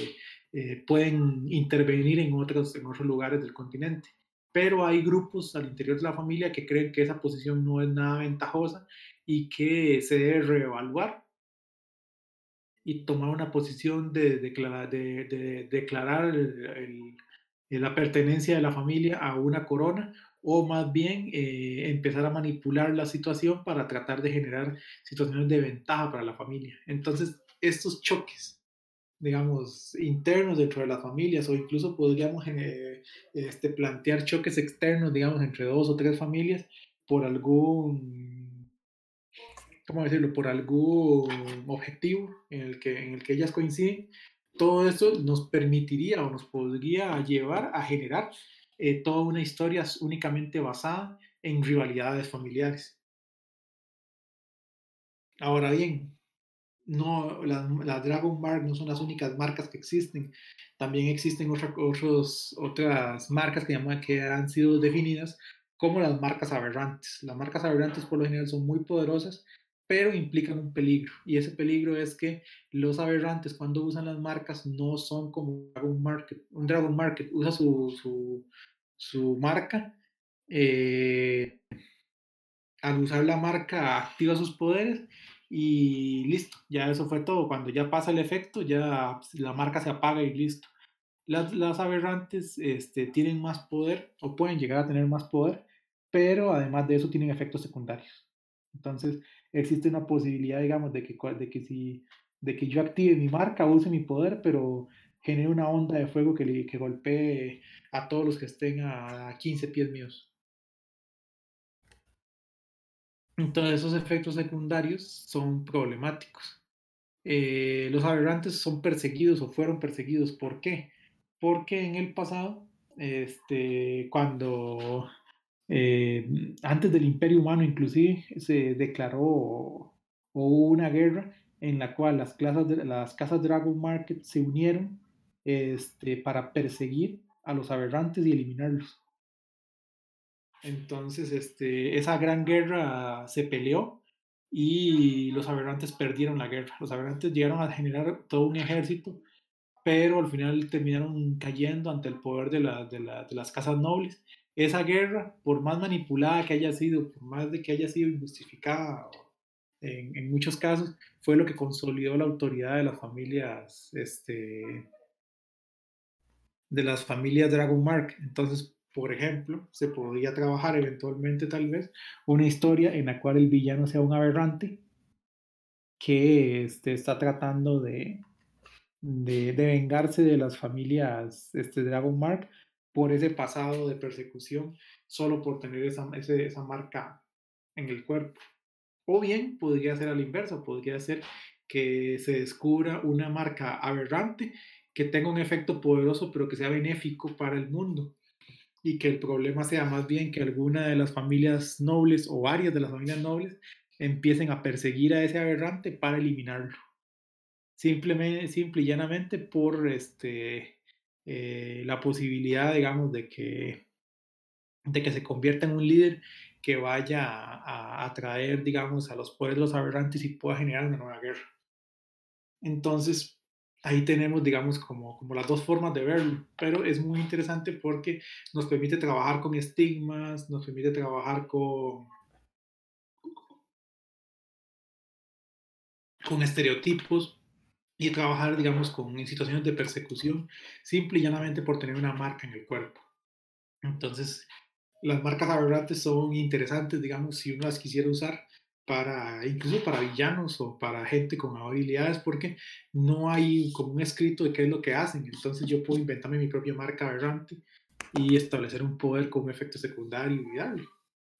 eh, pueden intervenir en otros, en otros lugares del continente. Pero hay grupos al interior de la familia que creen que esa posición no es nada ventajosa y que se debe reevaluar y tomar una posición de, declarar, de, de declarar el, la pertenencia de la familia a una corona o más bien eh, empezar a manipular la situación para tratar de generar situaciones de ventaja para la familia. Entonces, estos choques, digamos, internos dentro de las familias o incluso podríamos eh, este, plantear choques externos, digamos, entre dos o tres familias por algún, ¿cómo decirlo?, por algún objetivo en el que, en el que ellas coinciden, todo eso nos permitiría o nos podría llevar a generar eh, toda una historia únicamente basada en rivalidades familiares. Ahora bien, no, las, Dragon Mark no son las únicas marcas que existen. También existen otros, otras marcas que, llaman, han sido definidas como las marcas aberrantes. Las marcas aberrantes por lo general son muy poderosas, pero implican un peligro. Y ese peligro es que los aberrantes cuando usan las marcas no son como Dragon Market. Un Dragon Market usa su, su marca. Eh, al usar la marca activa sus poderes y listo, ya eso fue todo. Cuando ya pasa el efecto, ya la marca se apaga y listo. Las, las aberrantes este, tienen más poder o pueden llegar a tener más poder, pero además de eso tienen efectos secundarios. Entonces existe una posibilidad, digamos, de que, de que, si, de que yo active mi marca, use mi poder, pero genere una onda de fuego que, que golpee a todos los que estén a 15 pies míos. Entonces esos efectos secundarios son problemáticos. Eh, los aberrantes son perseguidos o fueron perseguidos. ¿Por qué? Porque en el pasado, este, cuando eh, antes del Imperio Humano inclusive se declaró o hubo una guerra en la cual las, clases de, las casas Dragon Market se unieron este, para perseguir a los aberrantes y eliminarlos. Entonces, este, esa gran guerra se peleó y los aberrantes perdieron la guerra. Los aberrantes llegaron a generar todo un ejército, pero al final terminaron cayendo ante el poder de, la, de, la, de las casas nobles. Esa guerra, por más manipulada que haya sido, por más de que haya sido injustificada en, en, muchos casos, fue lo que consolidó la autoridad de las familias, este, de las familias Dragon Mark. Entonces, por ejemplo, se podría trabajar eventualmente tal vez una historia en la cual el villano sea un aberrante que este, está tratando de, de, vengarse de las familias este, Dragon Mark por ese pasado de persecución, solo por tener esa, esa marca en el cuerpo. O bien podría ser al inverso, podría ser que se descubra una marca aberrante que tenga un efecto poderoso pero que sea benéfico para el mundo y que el problema sea más bien que alguna de las familias nobles o varias de las familias nobles empiecen a perseguir a ese aberrante para eliminarlo. Simplemente, simple y llanamente por este, eh, la posibilidad, digamos, de que, de que se convierta en un líder que vaya a, atraer, digamos, a los poderes de los aberrantes y pueda generar una nueva guerra. Entonces, ahí tenemos, digamos, como, como las dos formas de verlo, pero es muy interesante porque nos permite trabajar con estigmas, nos permite trabajar con, con estereotipos y trabajar, digamos, con en situaciones de persecución, simple y llanamente por tener una marca en el cuerpo. Entonces, las marcas aberrantes son interesantes, digamos, si uno las quisiera usar para, incluso para villanos o para gente con habilidades, porque no hay como un escrito de qué es lo que hacen. Entonces yo puedo inventarme mi propia marca aberrante y establecer un poder con un efecto secundario y darle.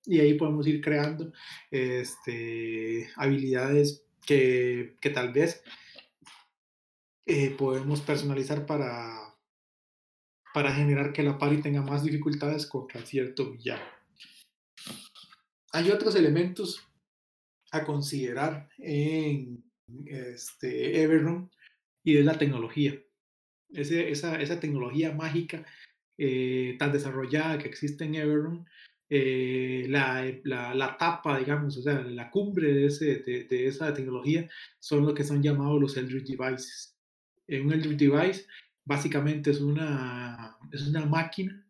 Y ahí podemos ir creando este, habilidades que, que tal vez eh, podemos personalizar para, para generar que la pari tenga más dificultades contra cierto villano. Hay otros elementos a considerar en este, Everroom y es la tecnología. Esa, esa, tecnología mágica eh, tan desarrollada que existe en Everroom, eh, la, la, la, tapa, digamos, o sea, la cumbre de, ese, de, esa tecnología son lo que son llamados los Eldritch Devices. Un Eldritch Device básicamente es una, es una máquina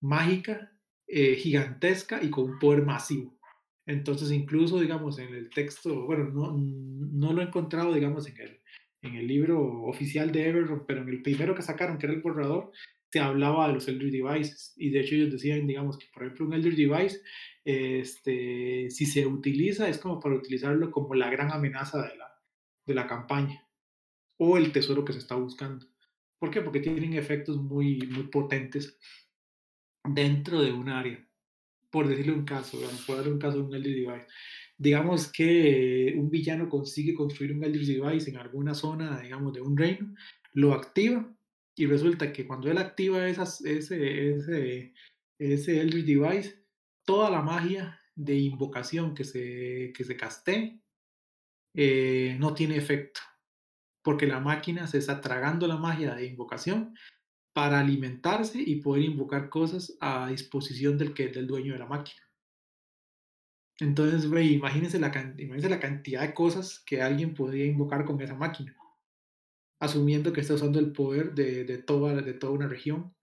mágica, eh, gigantesca y con un poder masivo. Entonces, incluso, digamos, en el texto, bueno, no, no lo he encontrado, digamos, en el, en el libro oficial de Everron, pero en el primero que sacaron, que era el borrador, se hablaba de los Elder Devices. Y de hecho ellos decían, digamos, que por ejemplo un Elder Device, este, si se utiliza, es como para utilizarlo como la gran amenaza de la, de la campaña o el tesoro que se está buscando. ¿Por qué? Porque tienen efectos muy, muy potentes dentro de un área por decirle un caso, digamos, por darle un caso de un Eldritch Device. Digamos que un villano consigue construir un Eldritch Device en alguna zona, digamos, de un reino, lo activa y resulta que cuando él activa esas, ese, ese, ese Eldritch Device, toda la magia de invocación que se, que se caste eh, no tiene efecto, porque la máquina se está tragando la magia de invocación para alimentarse y poder invocar cosas a disposición del, que, del dueño de la máquina. Entonces, güey, imagínense la, imagínense la cantidad de cosas que alguien podría invocar con esa máquina, asumiendo que está usando el poder de, de, toda, de toda una región,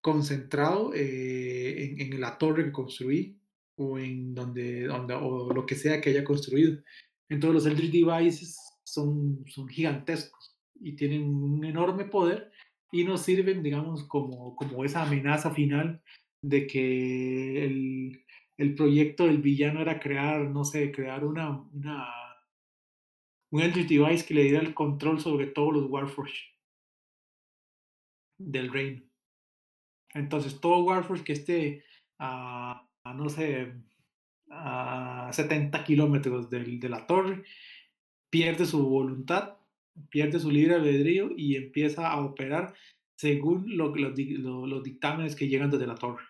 concentrado eh, en, en, la torre que construí o en donde, donde, o lo que sea que haya construido. Entonces los Eldritch Devices son, son gigantescos y tienen un enorme poder y nos sirven, digamos, como, como esa amenaza final de que el, el proyecto del villano era crear, no sé, crear una, una un Eldritch Device que le diera el control sobre todos los Warforged del reino. Entonces, todo Warforged que esté a, a no sé, a 70 kilómetros de, de la torre, pierde su voluntad pierde su libre albedrío y empieza a operar según lo, lo, lo, los dictámenes que llegan desde la torre.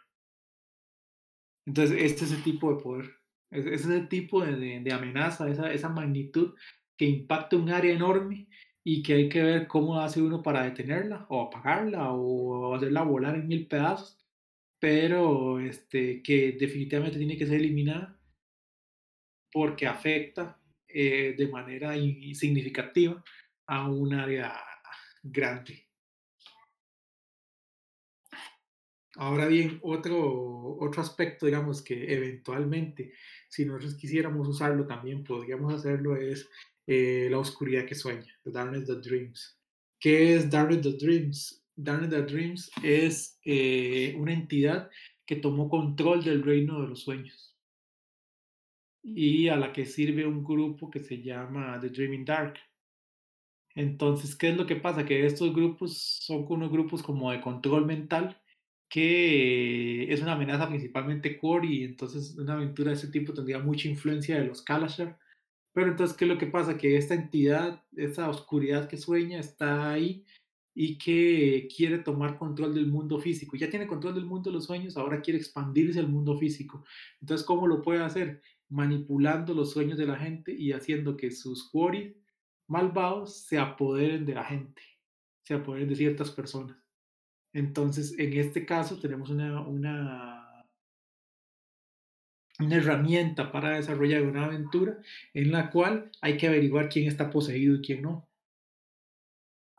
Entonces, este es el tipo de poder, ese es el tipo de, de, de amenaza, esa, esa magnitud que impacta un área enorme y que hay que ver cómo hace uno para detenerla o apagarla o hacerla volar en mil pedazos. pero este, que definitivamente tiene que ser eliminada porque afecta eh, de manera significativa a un área grande. Ahora bien, otro, otro aspecto, digamos, que eventualmente, si nosotros quisiéramos usarlo, también podríamos hacerlo, es eh, la oscuridad que sueña, The Darkness That Dreams. ¿Qué es Darkness That Dreams? Darkness That Dreams es eh, una entidad que tomó control del reino de los sueños y a la que sirve un grupo que se llama The Dreaming Dark. Entonces, ¿qué es lo que pasa? Que estos grupos son unos grupos como de control mental que es una amenaza principalmente core y entonces una aventura de ese tipo tendría mucha influencia de los Kalashar. Pero entonces, ¿qué es lo que pasa? Que esta entidad, esa oscuridad que sueña está ahí y que quiere tomar control del mundo físico. Ya tiene control del mundo de los sueños, ahora quiere expandirse al mundo físico. Entonces, ¿cómo lo puede hacer? Manipulando los sueños de la gente y haciendo que sus quoris malvados se apoderen de la gente, se apoderen de ciertas personas. Entonces, en este caso tenemos una, una, una herramienta para desarrollar una aventura en la cual hay que averiguar quién está poseído y quién no.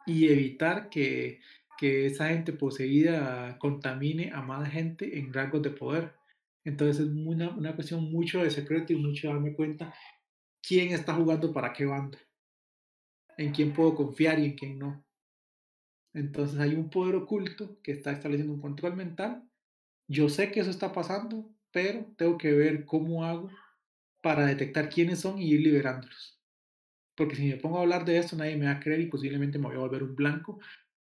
Y evitar que, que esa gente poseída contamine a más gente en rangos de poder. Entonces es una, una cuestión mucho de secreto y mucho de darme cuenta quién está jugando para qué banda, en quién puedo confiar y en quién no. Entonces hay un poder oculto que está estableciendo un control mental. Yo sé que eso está pasando, pero tengo que ver cómo hago para detectar quiénes son y ir liberándolos. Porque si me pongo a hablar de esto, nadie me va a creer y posiblemente me voy a volver un blanco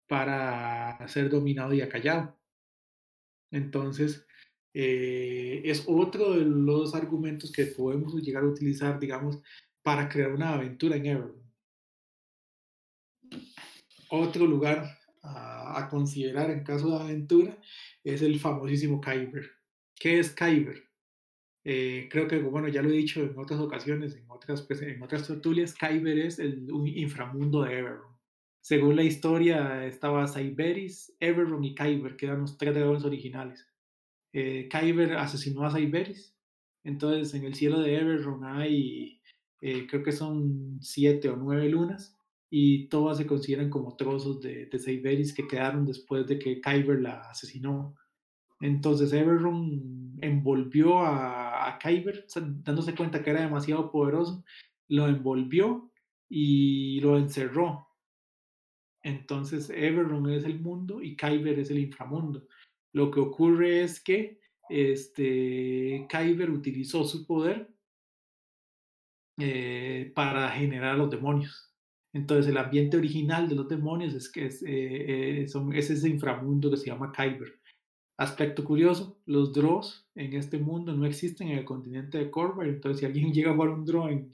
para ser dominado y acallado. Entonces, eh, es otro de los argumentos que podemos llegar a utilizar, digamos, para crear una aventura en Evernote. Otro lugar a, considerar en caso de aventura es el famosísimo Kyber. ¿Qué es Kyber? Eh, creo que, bueno, ya lo he dicho en otras ocasiones, en otras, pues, en otras tertulias, Kyber es el un inframundo de Everon. Según la historia, estaba Cyberis, Everon y Kyber, que eran los tres dragones originales. Eh, Kyber asesinó a Cyberis, entonces en el cielo de Everon hay, eh, creo que son siete o nueve lunas, y todas se consideran como trozos de, de Seiberis que quedaron después de que Kyber la asesinó. Entonces Everron envolvió a, a Kyber, dándose cuenta que era demasiado poderoso, lo envolvió y lo encerró. Entonces Everron es el mundo y Kyber es el inframundo. Lo que ocurre es que este, Kyber utilizó su poder eh, para generar a los demonios. Entonces, el ambiente original de los demonios es que es, eh, eh, son, ese inframundo que se llama Kyber. Aspecto curioso, los Drows en este mundo no existen en el continente de Corver, entonces si alguien (laughs) llega a jugar un Drow en,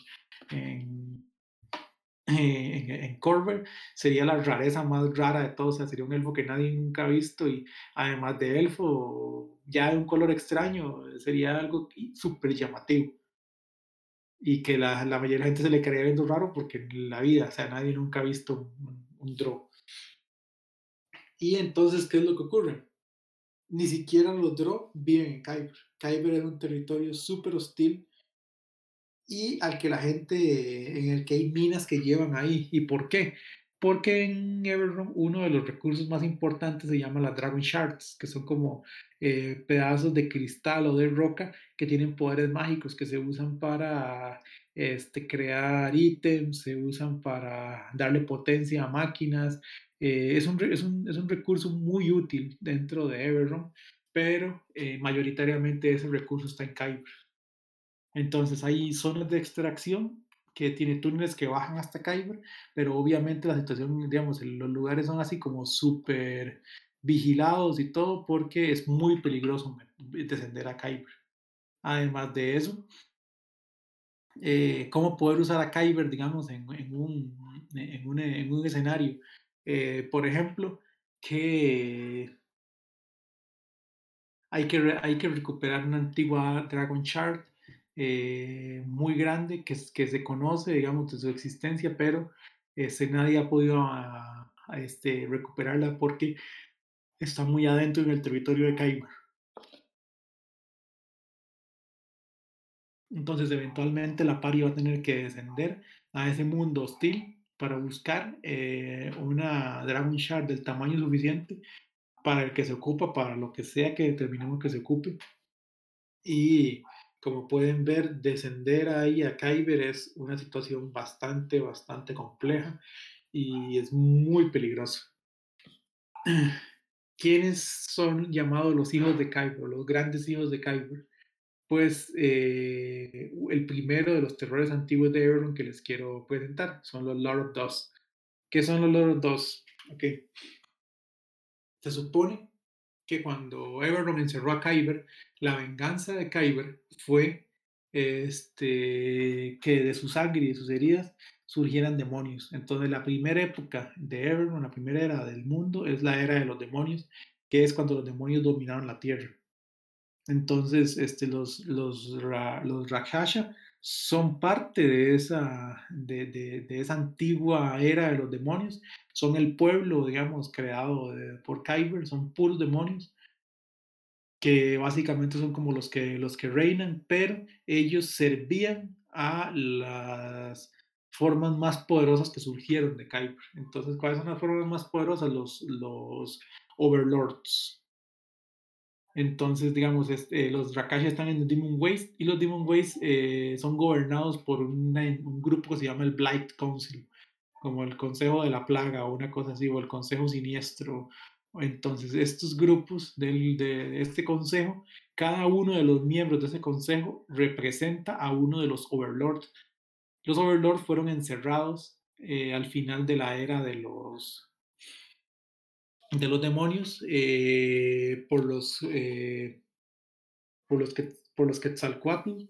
en, sería la rareza más rara de todos, sería un elfo que nadie nunca ha visto y además de elfo, ya de un color extraño, sería algo súper llamativo y que la, la, mayoría de la gente se le creía viendo raro porque en la vida, o sea, nadie nunca ha visto un, un draw. Y entonces, ¿qué es lo que ocurre? Ni siquiera los draw viven en Kyber. Kyber es un territorio súper hostil y al que la gente, en el que hay minas que llevan ahí. ¿Y por qué? Porque en Everroom uno de los recursos más importantes se llama las Dragon Shards, que son como eh, pedazos de cristal o de roca que tienen poderes mágicos que se usan para este, crear ítems, se usan para darle potencia a máquinas. Eh, es, un, es, un, es, un, recurso muy útil dentro de Everroom, pero eh, mayoritariamente ese recurso está en Kyber. Entonces hay zonas de extracción que tiene túneles que bajan hasta Kyber, pero obviamente la situación, digamos, los lugares son así como súper vigilados y todo porque es muy peligroso descender a Kyber. Además de eso, eh, cómo poder usar a Kyber, digamos, en, un, en, un, en un, escenario. Eh, por ejemplo, que hay que, hay que recuperar una antigua Dragon Chart eh, muy grande que, que se conoce, digamos, de su existencia, pero este, nadie ha podido a, este, recuperarla porque está muy adentro en el territorio de Caimar. Entonces, eventualmente la pari va a tener que descender a ese mundo hostil para buscar eh, una Dragon Shard del tamaño suficiente para el que se ocupa, para lo que sea que determinemos que se ocupe. Y como pueden ver, descender ahí a Kyber es una situación bastante, bastante compleja y es muy peligroso. (clears throat) ¿Quiénes son llamados los hijos de Kyber, los grandes hijos de Kyber? Pues eh, el primero de los terrores antiguos de Eberron que les quiero presentar son los Lord of Dust. ¿Qué son los Lord of Dust? Okay. Se supone que cuando Eberron encerró a Kyber, la venganza de Kyber fue este, que de su sangre y de sus heridas surgieran demonios. Entonces la primera época de Eberron, la primera era del mundo, es la era de los demonios, que es cuando los demonios dominaron la tierra. Entonces, este, los, los, los son parte de esa, de, de, esa antigua era de los demonios. Son el pueblo, digamos, creado por Kyber, son puros demonios que básicamente son como los que, los que reinan, pero ellos servían a las formas más poderosas que surgieron de Kyber. Entonces, ¿cuáles son las formas más poderosas? Los, los overlords. Entonces, digamos, este, los Rakasha están en el Demon Waste y los Demon Waste eh, son gobernados por un grupo que se llama el Blight Council, como el Consejo de la Plaga o una cosa así, o el Consejo Siniestro. Entonces, estos grupos del, de este consejo, cada uno de los miembros de ese consejo representa a uno de los Overlords. Los Overlords fueron encerrados eh, al final de la era de los de los demonios eh, por los eh, por los que por los Quetzalcoatl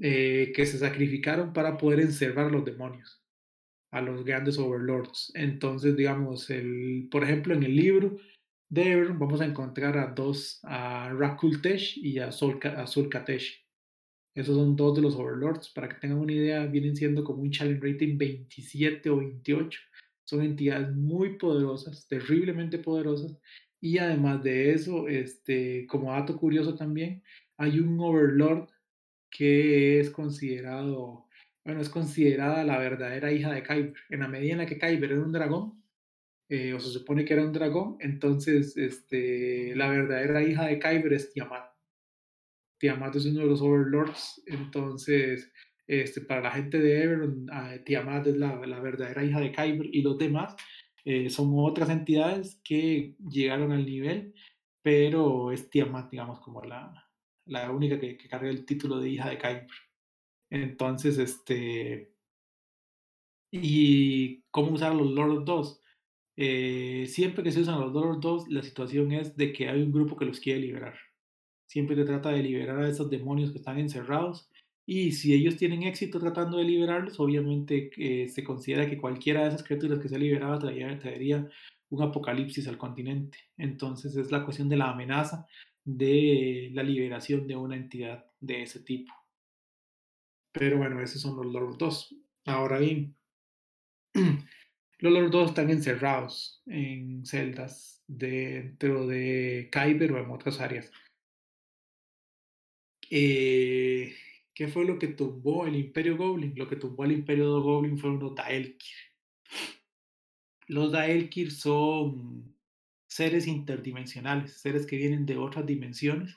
que se sacrificaron para poder encerrar los demonios a los grandes overlords. Entonces digamos el por ejemplo en el libro de Eber vamos a encontrar a dos a Rakultesh y a, Sol, a esos son dos de los overlords. Para que tengan una idea vienen siendo como un challenge rating 27 o 28 son entidades muy poderosas, terriblemente poderosas, y además de eso, este, como dato curioso también, hay un overlord que es considerado, bueno, es considerada la verdadera hija de Kyber. En la medida en la que Kyber era un dragón, eh, o se supone que era un dragón, entonces este, la verdadera hija de Kyber es Tiamat. Tiamat es uno de los overlords, entonces este, para la gente de Everon, ah, Tiamat es la, la, verdadera hija de Kyber y los demás eh, son otras entidades que llegaron al nivel, pero es Tiamat, digamos, como la, la única que, que, carga el título de hija de Kyber. Entonces, este. ¿Y cómo usar los Lord 2? Eh, siempre que se usan los Lord 2, la situación es de que hay un grupo que los quiere liberar. Siempre se trata de liberar a esos demonios que están encerrados y si ellos tienen éxito tratando de liberarlos, obviamente eh, se considera que cualquiera de esas criaturas que se liberaba traería un apocalipsis al continente. Entonces es la cuestión de la amenaza de la liberación de una entidad de ese tipo. Pero bueno, esos son los Lord 2. Ahora bien, (clears throat) los Lord 2 están encerrados en celdas dentro de Kyber o en otras áreas. Eh, ¿Qué fue lo que tumbó el Imperio Goblin? Lo que tumbó el Imperio Goblin fueron los Daelkir. Los Daelkir son seres interdimensionales, seres que vienen de otras dimensiones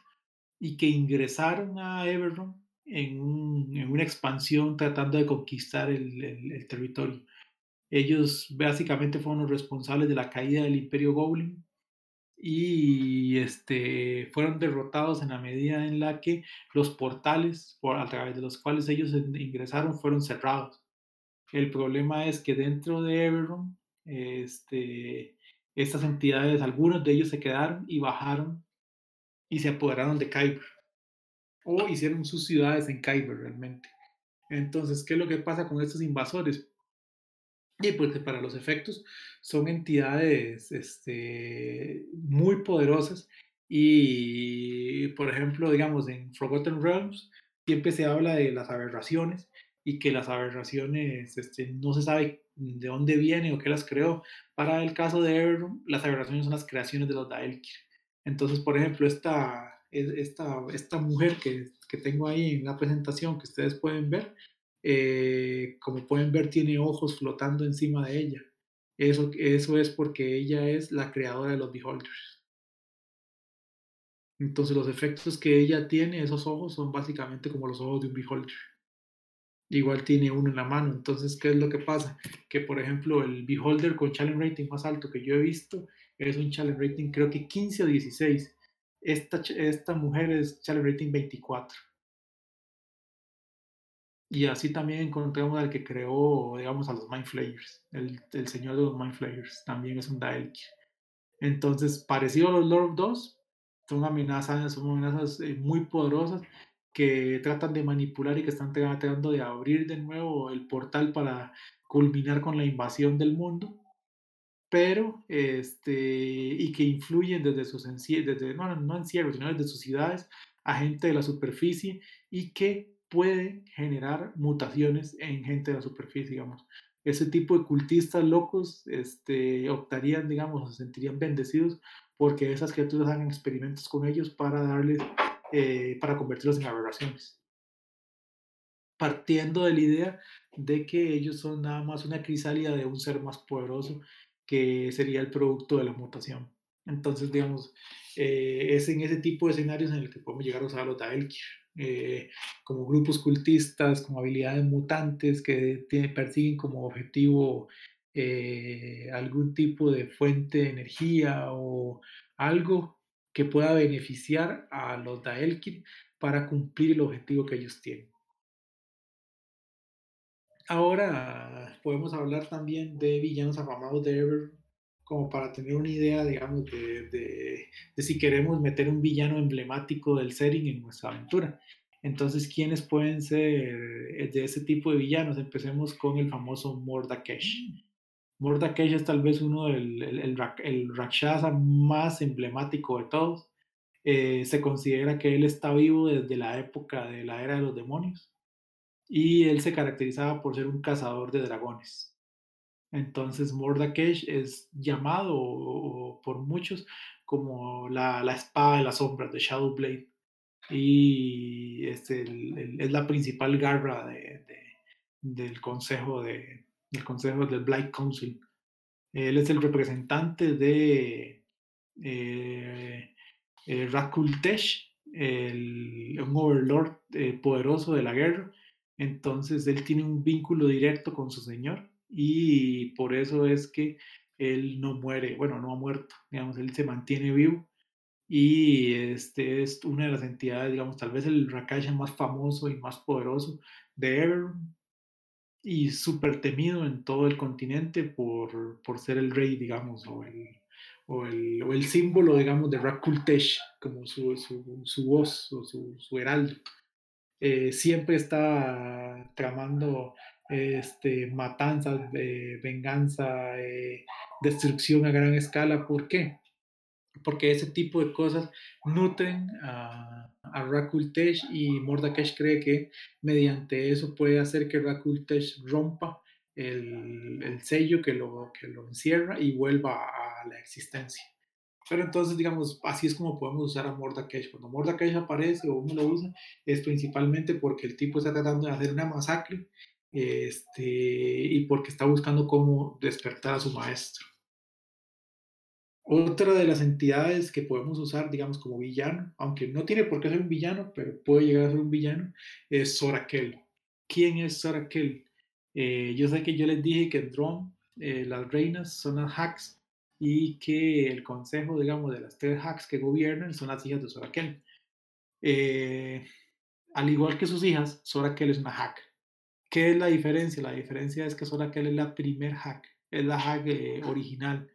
y que ingresaron a Everron en, una expansión tratando de conquistar el, territorio. Ellos básicamente fueron los responsables de la caída del Imperio Goblin y este, fueron derrotados en la medida en la que los portales por, a través de los cuales ellos ingresaron fueron cerrados. El problema es que dentro de Everon, este, estas entidades, algunos de ellos se quedaron y bajaron y se apoderaron de Kyber. O hicieron sus ciudades en Kyber realmente. Entonces, ¿qué es lo que pasa con estos invasores? Y porque para los efectos son entidades este, muy poderosas y, por ejemplo, digamos, en Forgotten Realms siempre se habla de las aberraciones y que las aberraciones este, no se sabe de dónde vienen o qué las creó. Para el caso de Everon, las aberraciones son las creaciones de los Daelkir. Entonces, por ejemplo, esta, esta, esta mujer que, que tengo ahí en la presentación que ustedes pueden ver, eh, como pueden ver, tiene ojos flotando encima de ella. Eso, eso es porque ella es la creadora de los beholders. Entonces los efectos que ella tiene, esos ojos, son básicamente como los ojos de un beholder. Igual tiene uno en la mano. Entonces, ¿qué es lo que pasa? Que, por ejemplo, el beholder con challenge rating más alto que yo he visto es un challenge rating creo que 15 o 16. Esta, esta mujer es challenge rating 24. Y así también encontramos al que creó, digamos, a los Mind Flayers. El, el señor de los Mind Flayers también es un Daelkir. Entonces, parecido a los Lord of 2, son amenazas, son amenazas eh, muy poderosas que tratan de manipular y que están tratando de abrir de nuevo el portal para culminar con la invasión del mundo, pero este, y que influyen desde sus desde, no, no encierros, sino desde sus ciudades a gente de la superficie y que puede generar mutaciones en gente de la superficie, digamos. Ese tipo de cultistas locos este, optarían, digamos, se sentirían bendecidos porque esas criaturas hagan experimentos con ellos para darles, eh, para convertirlos en aberraciones. Partiendo de la idea de que ellos son nada más una crisálida de un ser más poderoso que sería el producto de la mutación. Entonces, digamos, eh, es en ese tipo de escenarios en el que podemos llegar a usar los Daelkir. Eh, como grupos cultistas, con habilidades mutantes que persiguen como objetivo eh, algún tipo de fuente de energía o algo que pueda beneficiar a los Daelkin para cumplir el objetivo que ellos tienen. Ahora podemos hablar también de villanos afamados de Ever como para tener una idea, digamos, de, si queremos meter un villano emblemático del setting en nuestra aventura. Entonces, ¿quiénes pueden ser de ese tipo de villanos? Empecemos con el famoso Mordakesh. Mordakesh es tal vez uno del el, el, Rakshasa más emblemático de todos. Eh, se considera que él está vivo desde la época de la era de los demonios y él se caracterizaba por ser un cazador de dragones. Entonces Mordakesh es llamado por muchos como la, la espada de las sombras de Shadowblade y es, es la principal garra de, del consejo de, del consejo del Blight Council. Él es el representante de eh, eh el, un overlord eh, poderoso de la guerra. Entonces él tiene un vínculo directo con su señor y por eso es que él no muere, bueno, no ha muerto, digamos, él se mantiene vivo y este es una de las entidades, digamos, tal vez el Rakasha más famoso y más poderoso de Ever y súper temido en todo el continente por, por, ser el rey, digamos, o el, o el, o el símbolo, digamos, de Rakultesh, como su, su, su voz o su, su heraldo. Eh, siempre está tramando este, matanzas, de venganza, eh, destrucción a gran escala. ¿Por qué? Porque ese tipo de cosas nutren a, a Rakultesh y Mordakesh cree que mediante eso puede hacer que Rakultesh rompa el, el, sello que lo, que lo encierra y vuelva a la existencia. Pero entonces, digamos, así es como podemos usar a Mordakesh. Cuando Mordakesh aparece o uno lo usa, es principalmente porque el tipo está tratando de hacer una masacre este, y porque está buscando cómo despertar a su maestro. Otra de las entidades que podemos usar, digamos, como villano, aunque no tiene por qué ser un villano, pero puede llegar a ser un villano, es Sorakel. ¿Quién es Sorakel? Eh, yo sé que yo les dije que en Drone eh, las reinas son las hacks y que el consejo, digamos, de las tres hacks que gobiernan son las hijas de Sorakel. Eh, al igual que sus hijas, Sorakel es una hack. ¿Qué es la diferencia? La diferencia es que Sorakel es la primer hack, es la hack eh, original.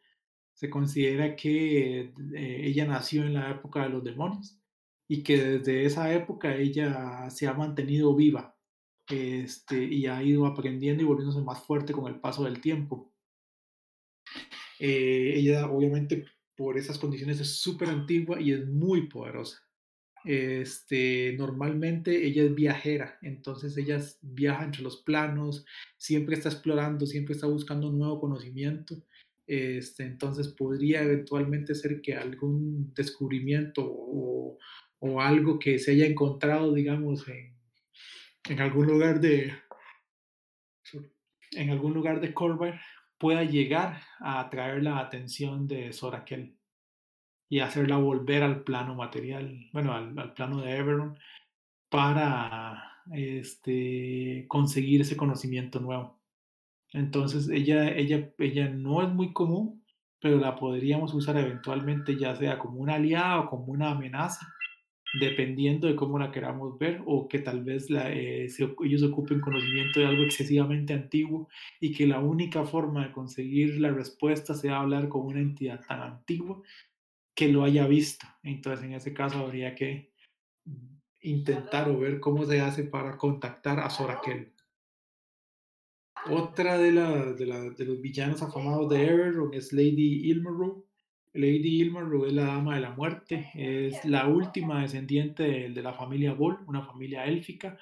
Se considera que eh, ella nació en la época de los demonios y que desde esa época ella se ha mantenido viva este, y ha ido aprendiendo y volviéndose más fuerte con el paso del tiempo. Eh, ella obviamente por esas condiciones es súper antigua y es muy poderosa. Este, normalmente ella es viajera, entonces ella viaja entre los planos, siempre está explorando, siempre está buscando un nuevo conocimiento. Este, entonces podría eventualmente ser que algún descubrimiento o, o algo que se haya encontrado, digamos, en, en algún lugar de en algún lugar de Corvair pueda llegar a atraer la atención de Sorakel y hacerla volver al plano material, bueno, al, al plano de Everon para este, conseguir ese conocimiento nuevo. Entonces, ella, ella, ella no es muy común, pero la podríamos usar eventualmente ya sea como una aliada o como una amenaza, dependiendo de cómo la queramos ver, o que tal vez la, eh, se, ellos ocupen conocimiento de algo excesivamente antiguo y que la única forma de conseguir la respuesta sea hablar con una entidad tan antigua que lo haya visto. Entonces, en ese caso, habría que intentar o ver cómo se hace para contactar a Sorakel. Otra de, la, de, la, de los villanos afamados de Everon es Lady Ilmaru. Lady Ilmaru es la dama de la muerte, es la última descendiente de, de la familia Bull, una familia élfica,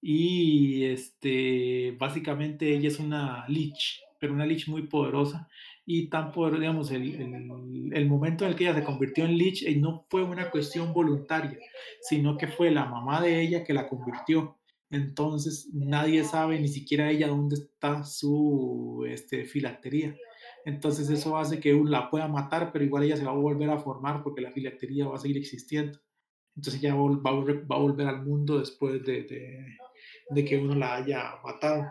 y este, básicamente ella es una lich, pero una lich muy poderosa, y tan poderosa, digamos, el, el, el, momento en el que ella se convirtió en lich eh, no fue una cuestión voluntaria, sino que fue la mamá de ella que la convirtió. Entonces nadie sabe, ni siquiera ella, dónde está su este, filatería. Entonces eso hace que uno la pueda matar, pero igual ella se va a volver a formar porque la filatería va a seguir existiendo. Entonces ella va, va, va a volver al mundo después de, de, de, que uno la haya matado.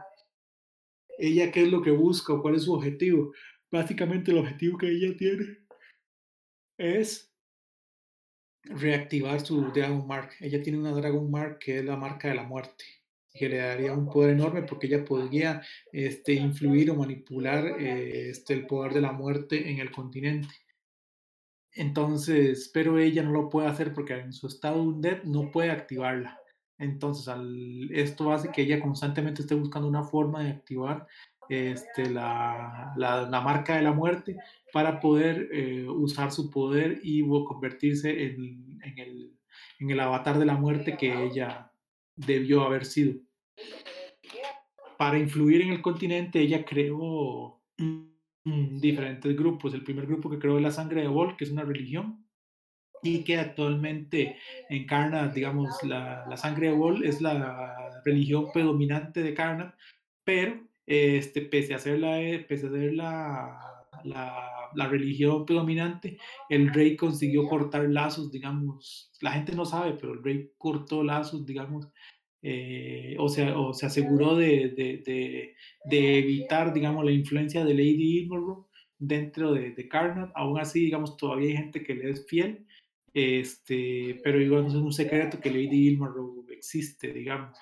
Ella, ¿qué es lo que busca cuál es su objetivo? Básicamente el objetivo que ella tiene es reactivar su Dragon Mark. Ella tiene una Dragon Mark que es la marca de la muerte, daría un poder enorme porque ella podría este, influir o manipular eh, este, el poder de la muerte en el continente. Entonces, pero ella no lo puede hacer porque en su estado undead no puede activarla. Entonces, al, esto hace que ella constantemente esté buscando una forma de activar este, la, la, la, marca de la muerte para poder eh, usar su poder y convertirse en, en, el, en el avatar de la muerte que ella debió haber sido. Para influir en el continente, ella creó diferentes grupos. El primer grupo que creó es la sangre de Vol, que es una religión, y que actualmente encarna, digamos, la, la sangre de Vol es la religión predominante de Karna, pero este, pese a ser la, pese a ser la, la, religión predominante, el rey consiguió cortar lazos, digamos, la gente no sabe, pero el rey cortó lazos, digamos, eh, o, sea, o se aseguró de, de, de, evitar, digamos, la influencia de Lady Ilmaru dentro de, de Karnat. Aún así, digamos, todavía hay gente que le es fiel, este, pero no es un secreto que Lady Ilmaru existe, digamos.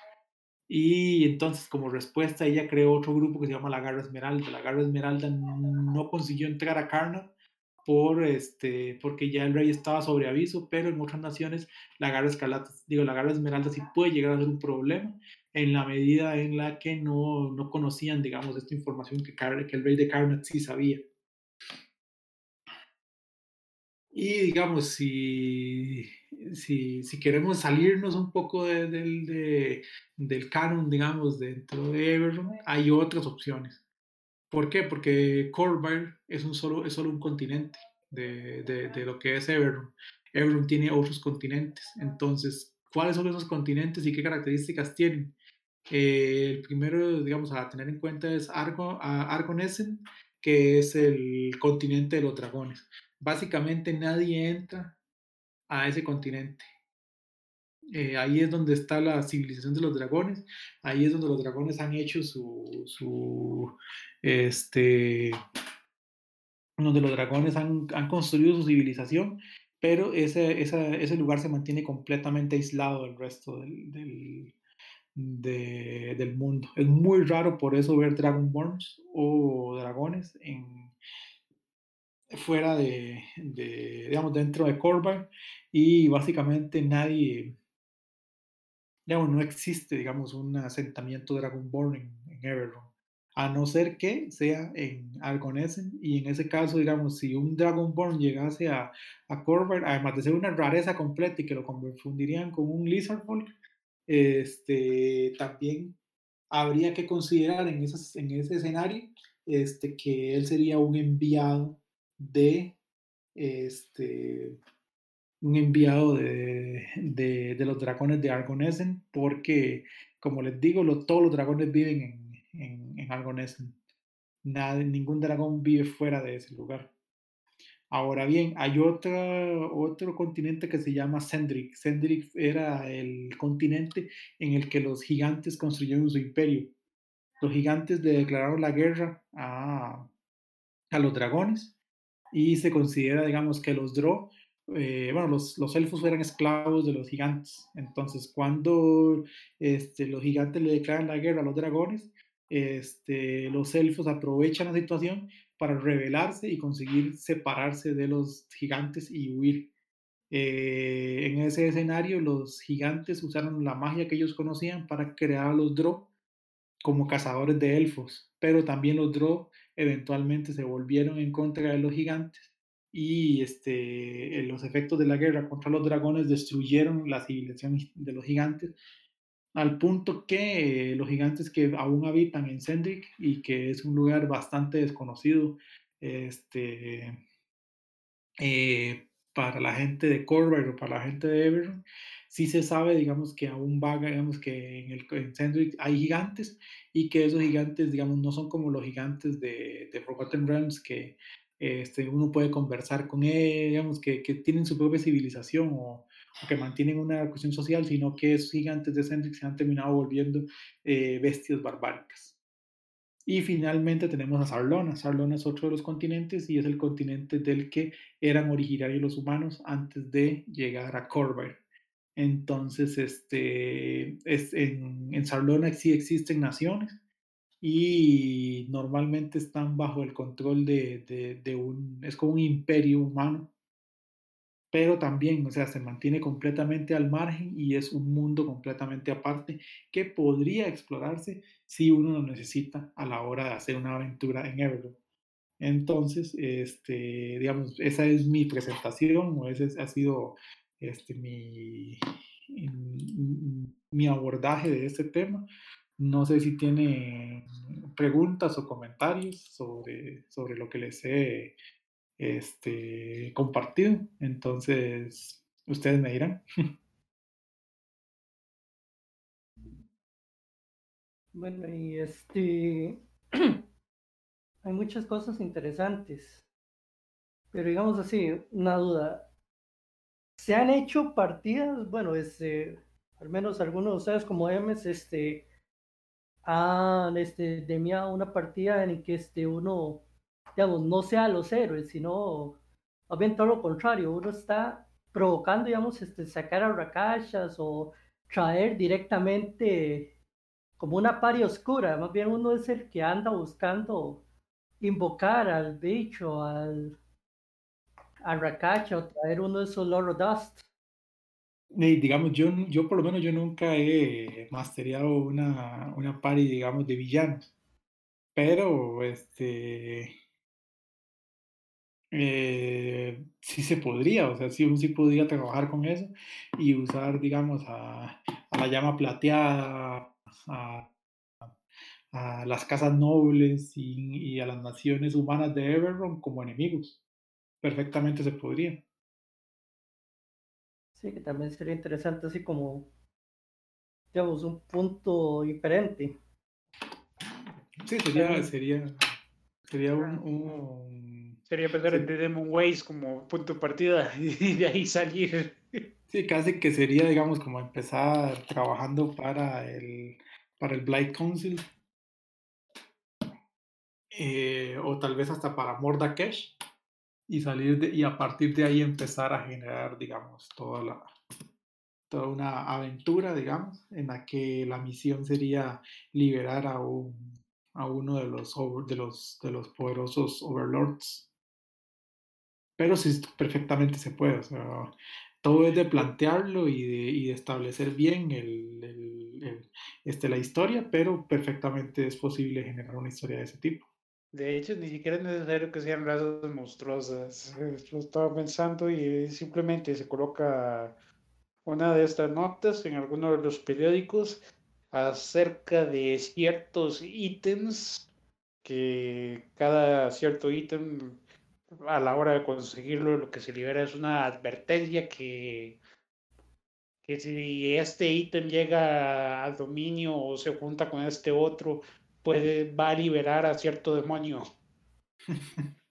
Y entonces, como respuesta, ella creó otro grupo que se llama la Garra Esmeralda. La Garra Esmeralda no consiguió entrar a Karna por este, porque ya el rey estaba sobre aviso, pero en otras naciones la Garra Escarlata, digo, la Garra Esmeralda sí puede llegar a ser un problema en la medida en la que no, no conocían, digamos, esta información que, que el rey de Karnak sí sabía. Y digamos, si, si, si, queremos salirnos un poco de, de, de, del canon, digamos, dentro de Everon, hay otras opciones. ¿Por qué? Porque Corvair es, un solo, es solo un continente de, de, lo que es Everon. Everon tiene otros continentes. Entonces, ¿cuáles son esos continentes y qué características tienen? Eh, el primero, digamos, a tener en cuenta es Argo, Argonesen, que es el continente de los dragones básicamente nadie entra a ese continente. Eh, ahí es donde está la civilización de los dragones, ahí es donde los dragones han hecho su, este, donde los dragones han, han construido su civilización, pero ese, ese, ese, lugar se mantiene completamente aislado del resto del, del, de, del mundo. Es muy raro por eso ver Dragonborns o dragones en, fuera de, de, digamos, dentro de Corvair y básicamente nadie, digamos, no existe, digamos, un asentamiento Dragonborn en, en Everron, a no ser que sea en Argonesen y en ese caso, digamos, si un Dragonborn llegase a, a Corvair, además de ser una rareza completa y que lo confundirían con un Lizardfolk, este, también habría que considerar en, esas, en ese escenario este, que él sería un enviado de, este, un enviado de, de, los dragones de Argonesen, porque, como les digo, todos los dragones viven en, en, en Argonesen. Nada, ningún dragón vive fuera de ese lugar. Ahora bien, hay otra, otro continente que se llama Sendrik. Sendrik era el continente en el que los gigantes construyeron su imperio. Los gigantes le declararon la guerra a, a los dragones y se considera, digamos, que los Drow, eh, bueno, los, los, elfos eran esclavos de los gigantes. Entonces, cuando este, los gigantes le declaran la guerra a los dragones, este, los elfos aprovechan la situación para rebelarse y conseguir separarse de los gigantes y huir. Eh, en ese escenario, los gigantes usaron la magia que ellos conocían para crear a los Drow como cazadores de elfos, pero también los Drow eventualmente se volvieron en contra de los gigantes y este, los efectos de la guerra contra los dragones destruyeron la civilización de los gigantes al punto que los gigantes que aún habitan en Sendrik y que es un lugar bastante desconocido este, eh, para la gente de Corvair o para la gente de Eberron, sí se sabe, digamos, que aún vaga, digamos, que en, el, en Sendrik hay gigantes y que esos gigantes, digamos, no son como los gigantes de, de Forgotten Realms que este, uno puede conversar con ellos, digamos, que, que tienen su propia civilización o, que mantienen una cuestión social, sino que esos gigantes de Sendrik se han terminado volviendo eh, bestias barbáricas. Y finalmente tenemos a Sarlona. Sarlona es otro de los continentes y es el continente del que eran originarios los humanos antes de llegar a Corvair. Entonces, este, es, en, en Sarlona sí existen naciones y normalmente están bajo el control de, de, un, es como un imperio humano pero también, o sea, se mantiene completamente al margen y es un mundo completamente aparte que podría explorarse si uno lo necesita a la hora de hacer una aventura en Everlock. Entonces, este, digamos, esa es mi presentación o ese ha sido este, mi, mi abordaje de este tema. No sé si tiene preguntas o comentarios sobre, sobre lo que les he este, compartido. Entonces, ustedes me dirán. (laughs) Bueno, y este, (clears throat) hay muchas cosas interesantes, pero digamos así, una duda. ¿Se han hecho partidas? Bueno, este, al menos algunos de ustedes como Emes, este, han este, demiado una partida en que este, uno digamos, no sea los héroes, sino más bien todo lo contrario, uno está provocando, digamos, este, sacar a rakashas o traer directamente como una paria oscura, más bien uno es el que anda buscando invocar al bicho, al a Rakasha o traer uno de esos Loro Dust. Y digamos, yo, yo por lo menos yo nunca he masteriado una, una pari, digamos, de villanos. Pero, este, eh, sí se podría, o sea, sí, sí podría trabajar con eso y usar, digamos, a, la llama plateada, a, las casas nobles y, a las naciones humanas de Everron como enemigos. Perfectamente se podría. Sí, que también sería interesante, así como, digamos, un punto diferente. Sí, sería, sería, sería un Sería pensar en The Demon Ways como punto de partida (laughs) y de ahí salir. Sí, casi que sería, digamos, como empezar trabajando para el, para el Blight Council. Eh, o tal vez hasta para Mordakesh y salir y a partir de ahí empezar a generar, digamos, toda la toda una aventura, digamos, en la que la misión sería liberar a un a uno de los de los de los poderosos overlords pero sí perfectamente se puede. Todo es de plantearlo y de, y de establecer bien el, este, la historia, pero perfectamente es posible generar una historia de ese tipo. De hecho, ni siquiera es necesario que sean razas monstruosas. Lo estaba pensando y simplemente se coloca una de estas notas en alguno de los periódicos acerca de ciertos ítems que cada cierto ítem a la hora de conseguirlo, lo que se libera es una advertencia que, que si este ítem llega al dominio o se junta con este otro, puede, va a liberar a cierto demonio. (laughs)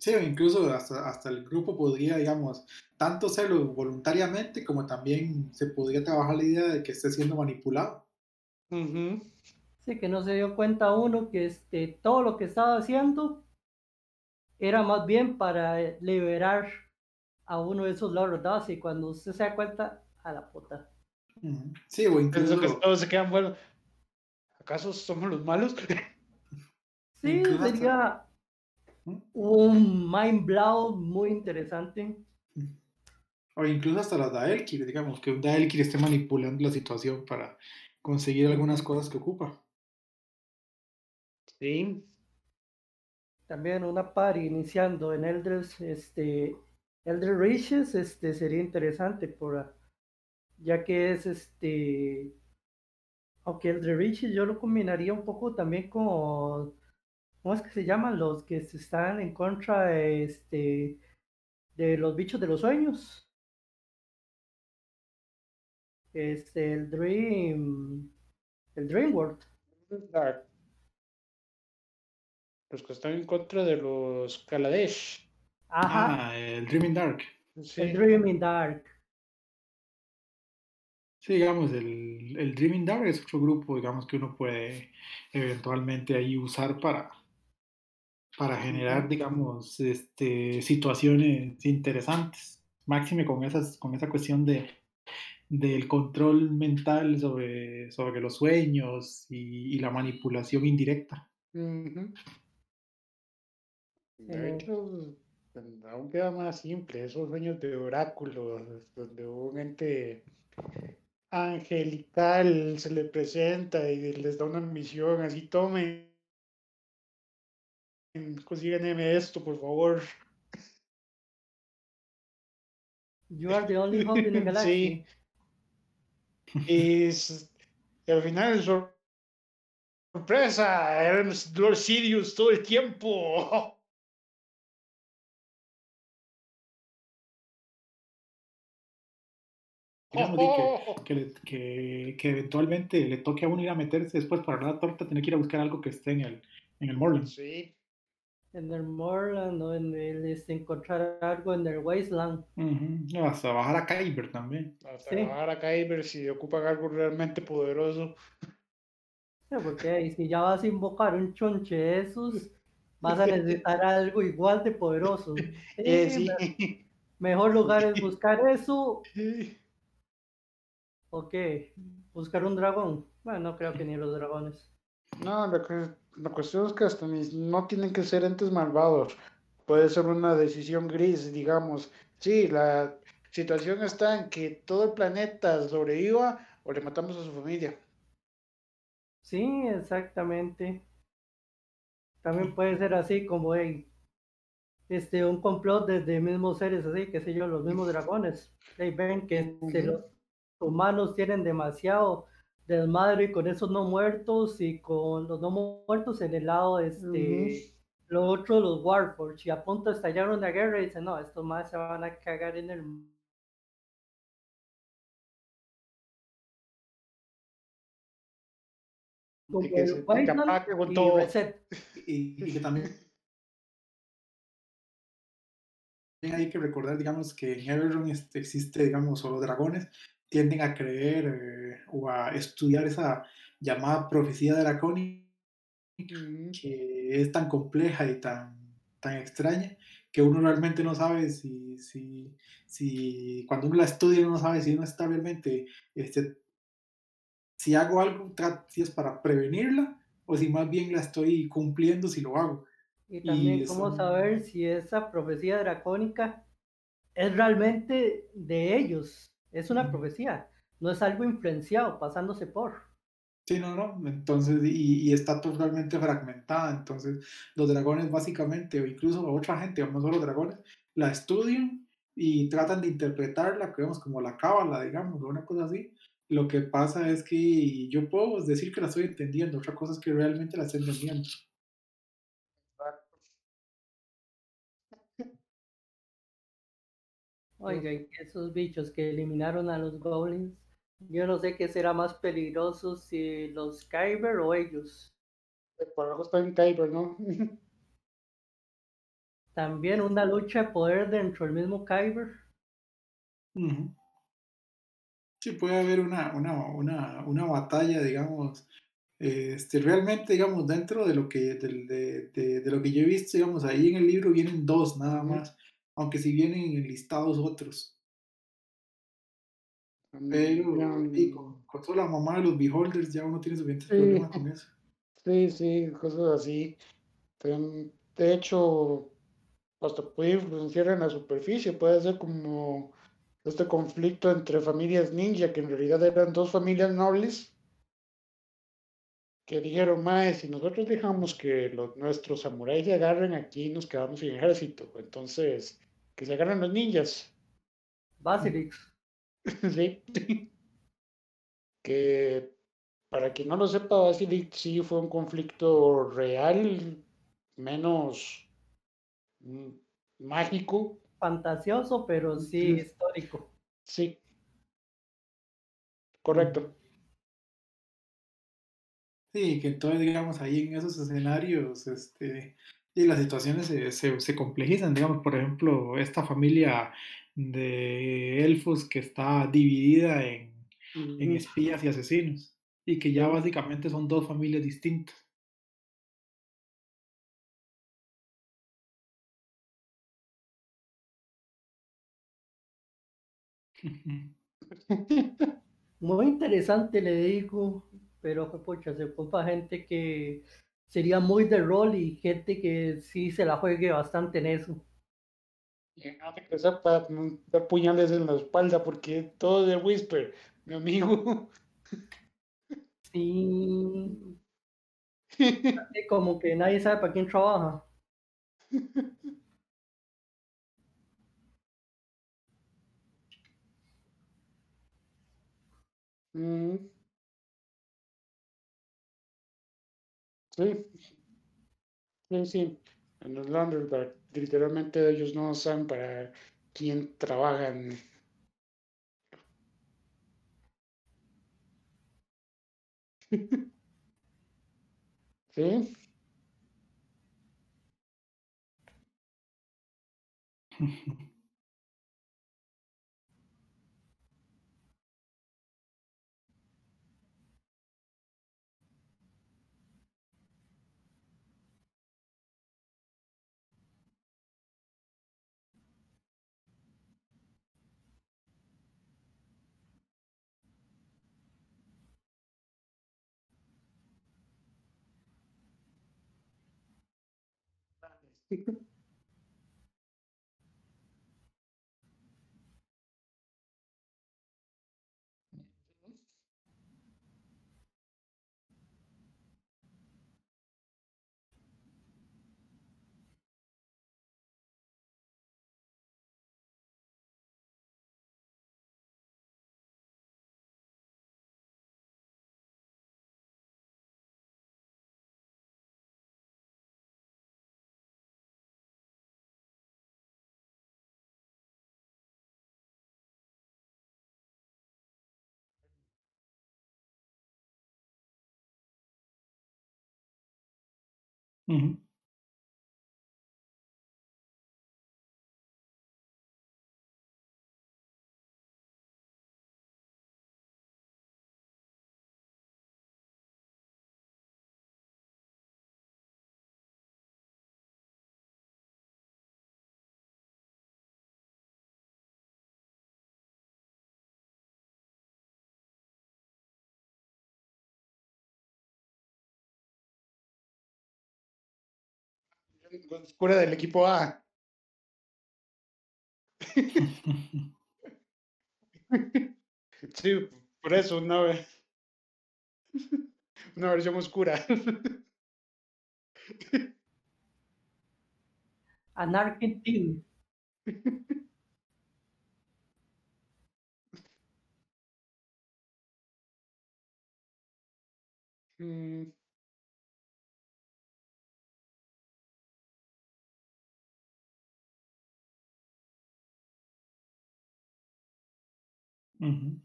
Sí, incluso hasta, hasta el grupo podría, digamos, tanto hacerlo voluntariamente como también se podría trabajar la idea de que esté siendo manipulado. Sí, que no se dio cuenta uno que este, todo lo que estaba haciendo era más bien para liberar a uno de esos lords y cuando usted se da cuenta, a la puta. Sí, o incluso... que todos se quedan buenos. ¿Acaso somos los malos? Sí, sería un mind blow muy interesante. O incluso hasta las Daelkir, digamos, que un Daelkir esté manipulando la situación para conseguir algunas cosas que ocupa. Sí. También una par iniciando en Elders, este, Elder Riches, este, sería interesante por, ya que es este, aunque Elder Riches yo lo combinaría un poco también con ¿cómo es que se llaman los que están en contra de, este, de los bichos de los sueños? Este, el Dream, el Dream World. Los que están en contra de los Kaladesh. Ajá. Ah, el Dreaming Dark. El Dreaming Dark. Sí, digamos, el, el Dreaming Dark es otro grupo, digamos, que uno puede eventualmente ahí usar para, para generar, digamos, este, situaciones interesantes. Máxime con, esas, con esa cuestión de, del control mental sobre, sobre los sueños y, la manipulación indirecta. De hecho, aún queda más simple, esos sueños de oráculos, donde un ente angelical se le presenta y les da una misión, así tomen consíganme esto, por favor. You are the only hope in the (laughs) galaxy. Sí. Y, al final, sorpresa, eran Lord Sirius todo el tiempo. (laughs) que, (laughs) que, que, eventualmente le toque a uno ir a meterse después para la torta, tener que ir a buscar algo que esté en el, en el Morland. Sí en el Moorland o en el este, encontrar algo en el Wasteland. hasta bajar a Kyber también. Hasta bajar a Kyber si ocupan algo realmente poderoso. porque si ya vas a invocar un chonche de esos, vas a (laughs) necesitar algo igual de poderoso. Eh, mejor lugar es (laughs) buscar eso. ¿O qué? ¿Buscar un dragón? Bueno, no creo que ni los dragones. No, que la cuestión es que hasta no tienen que ser entes malvados. Puede ser una decisión gris, digamos. Sí, la situación está en que todo el planeta sobreviva o le matamos a su familia. Sí, exactamente. También puede ser así como este un complot desde mismos seres así, que sé yo, los mismos dragones. ven que los humanos tienen demasiado desmadre con esos no muertos y con los no muertos en el lado este lo otro los Warforged. Y a punto de estallar una guerra y dicen no estos más se van a cagar en el y que se. Y, y, también hay que recordar digamos que en Everron existe digamos solo dragones tienden a creer eh, o a estudiar esa llamada profecía dracónica que es tan compleja y tan, tan extraña que uno realmente no sabe si, si, si cuando uno la estudia uno no sabe si uno está realmente, este, si hago algo, si es para prevenirla o si más bien la estoy cumpliendo si lo hago. Y también cómo saber si esa profecía dracónica es realmente de ellos, es una profecía, no es algo influenciado, pasándose por. Sí, no, no, entonces, y, está totalmente fragmentada, entonces los dragones básicamente, o incluso otra gente, no solo los dragones, la estudian y tratan de interpretarla, creemos como la cábala, digamos, o una cosa así. Lo que pasa es que yo puedo decir que la estoy entendiendo, otra cosa es que realmente la estoy entendiendo. Oiga, y esos bichos que eliminaron a los goblins, yo no sé qué será más peligroso, si los Kyber o ellos. Por algo está en Kyber, ¿no? (laughs) También una lucha de poder dentro del mismo Kyber. Sí, puede haber una, una, una, una batalla, digamos, este, realmente, digamos, dentro de lo que, de, de- de lo que yo he visto, digamos, ahí en el libro vienen dos nada más, aunque si vienen enlistados otros. Pero y con, con toda la mamá de los beholders ya uno tiene suficientes Sí. problemas con eso. Sí, sí, cosas así. De hecho, hasta puede influenciar en la superficie, puede ser como este conflicto entre familias ninja, que en realidad eran dos familias nobles, que dijeron, mae, si nosotros dejamos que los, nuestros samuráis se agarren aquí, nos quedamos sin ejército. Entonces, que se agarren los ninjas. Basilix. (laughs) Sí. Que para quien no lo sepa, Basilic sí fue un conflicto real, menos mm, mágico. Fantasioso, pero sí histórico. Sí. Correcto. Sí, que entonces, digamos, ahí en esos escenarios, este, y las situaciones se, se, se complejizan, digamos, por ejemplo, esta familia de elfos que está dividida en, en Ujú. espías y asesinos, y que ya básicamente son dos familias distintas. (laughs) (laughs) Muy interesante, le digo, pero pucha, se ocupa gente que sería muy de rol y gente que sí se la juegue bastante en eso. Sepa mm, dar puñales en la espalda porque todo de Whisper, mi amigo. Sí, (laughs) como que nadie sabe para quién trabaja. Mm, Sí, sí, sí. En los Laundromat, literalmente ellos no saben para quién trabajan. (laughs) Sí, (laughs) Ujú. Oscura del equipo A. Sí, por eso, una, una versión oscura. Anarchy Team. Mm, Ujú.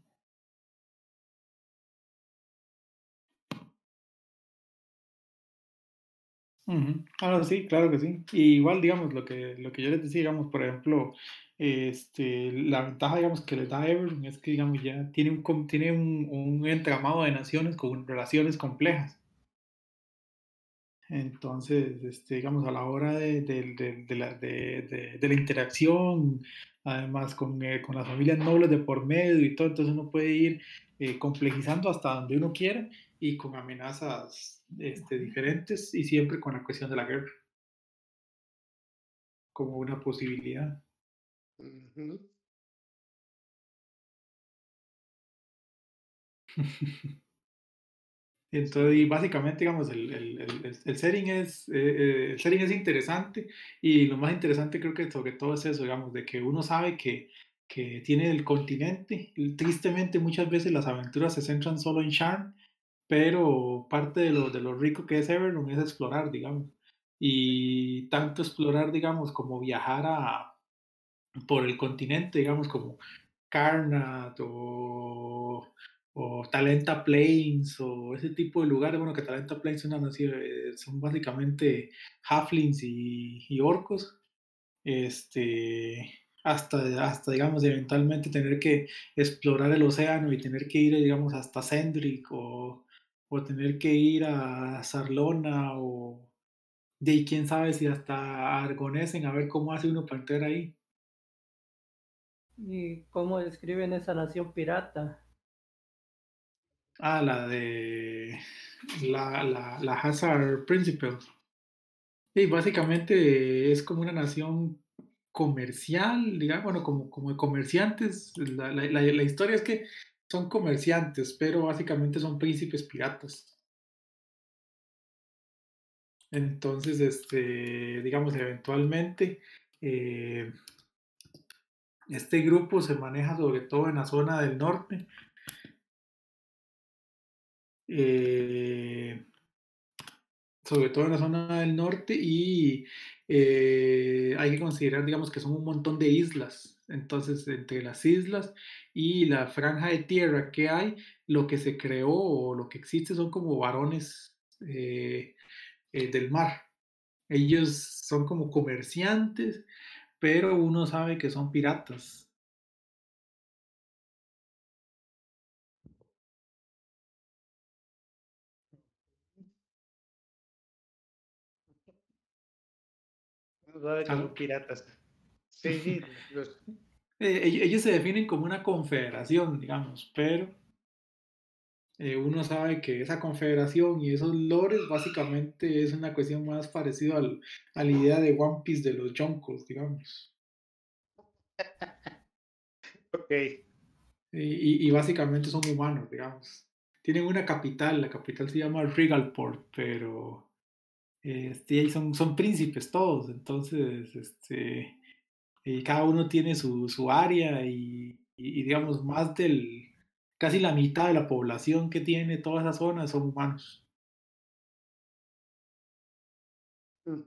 Ah, sí, claro que sí. Y igual, digamos, lo que, lo que yo les decía, digamos, por ejemplo, este, la ventaja, digamos, que les da Everton es que, digamos, ya tiene un, tiene un, un entramado de naciones con relaciones complejas. Entonces, este, digamos, a la hora de, de- de- de la, de- de- de la interacción, además con, eh, con las familias nobles de por medio y todo, entonces uno puede ir eh, complejizando hasta donde uno quiera y con amenazas este, diferentes y siempre con la cuestión de la guerra como una posibilidad. Ujú. (laughs) Entonces, y básicamente, digamos, el, el, el, el setting es, eh, eh, el setting es interesante y lo más interesante creo que sobre todo es eso, digamos, de que uno sabe que, que tiene el continente. Tristemente, muchas veces las aventuras se centran solo en Sharn, pero parte de lo, de lo rico que es Everlong es explorar, digamos. Y tanto explorar, digamos, como viajar a, por el continente, digamos, como Karnat o, o Talenta Plains o ese tipo de lugares. Bueno, que Talenta Plains son, nación- eh, son básicamente halflings y, orcos. Este, hasta, hasta, digamos, eventualmente tener que explorar el océano y tener que ir, digamos, hasta Sendrik o, o tener que ir a Sarlona o de quién sabe si hasta Argonesen a ver cómo hace uno para entrar ahí. ¿Y cómo describen esa nación pirata? Ah, la de la, la, la Hazard Principle. Y básicamente es como una nación comercial, digamos, bueno, como, como de comerciantes. La, la, la, historia es que son comerciantes, pero básicamente son príncipes piratas. Entonces, este, digamos, eventualmente, eh, este grupo se maneja sobre todo en la zona del norte. Eh, sobre todo en la zona del norte y eh, hay que considerar, digamos, que son un montón de islas. Entonces, entre las islas y la franja de tierra que hay, lo que se creó o lo que existe son como varones eh, del mar. Ellos son como comerciantes, pero uno sabe que son piratas. Que ¿Aló? son piratas. Sí, sí, (laughs) los, Eh, ell- ellos se definen como una confederación, digamos, pero eh, uno sabe que esa confederación y esos lores básicamente es una cuestión más parecida al, a la idea de One Piece de los Yonkos, digamos. ok. Y, y- y básicamente son humanos, digamos. Tienen una capital, la capital se llama Regalport, pero este, ahí son, son príncipes todos, entonces este, y cada uno tiene su, su área y, y- y, digamos más del, casi la mitad de la población que tiene toda esa zona son humanos. Mm.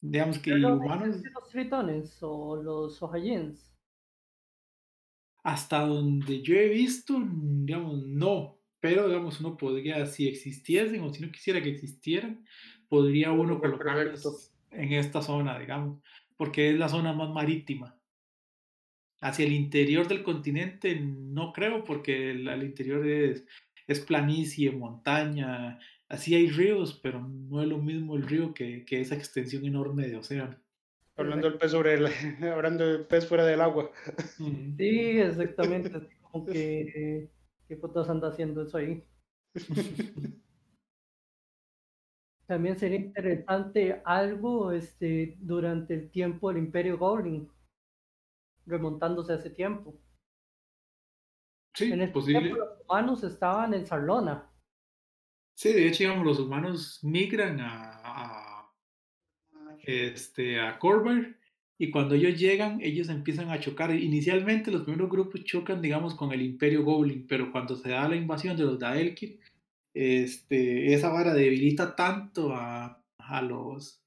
Digamos que y ¿Pero humanos existen los tritones o los Ojayins? hasta donde yo he visto, digamos, no, pero digamos uno podría, si existiesen o si no quisiera que existieran, podría Un uno colocarlos en esta zona, digamos, porque es la zona más marítima. Hacia el interior del continente no creo, porque el, el interior es, es planicie, montaña, así hay ríos, pero no es lo mismo el río que, que esa extensión enorme de océano. Hablando del pez sobre el, (laughs) hablando del pez fuera del agua. Sí, exactamente. como que, ¿qué putas anda haciendo eso ahí? También sería interesante algo este, durante el tiempo del Imperio Goblin, remontándose a ese tiempo. Sí, En ese posible. tiempo los humanos estaban en Sarlona. Sí, de hecho, digamos, los humanos migran a, a, este, a Corvair y cuando ellos llegan, ellos empiezan a chocar. Inicialmente los primeros grupos chocan, digamos, con el Imperio Goblin, pero cuando se da la invasión de los Daelkir, este, esa vara debilita tanto a, a los,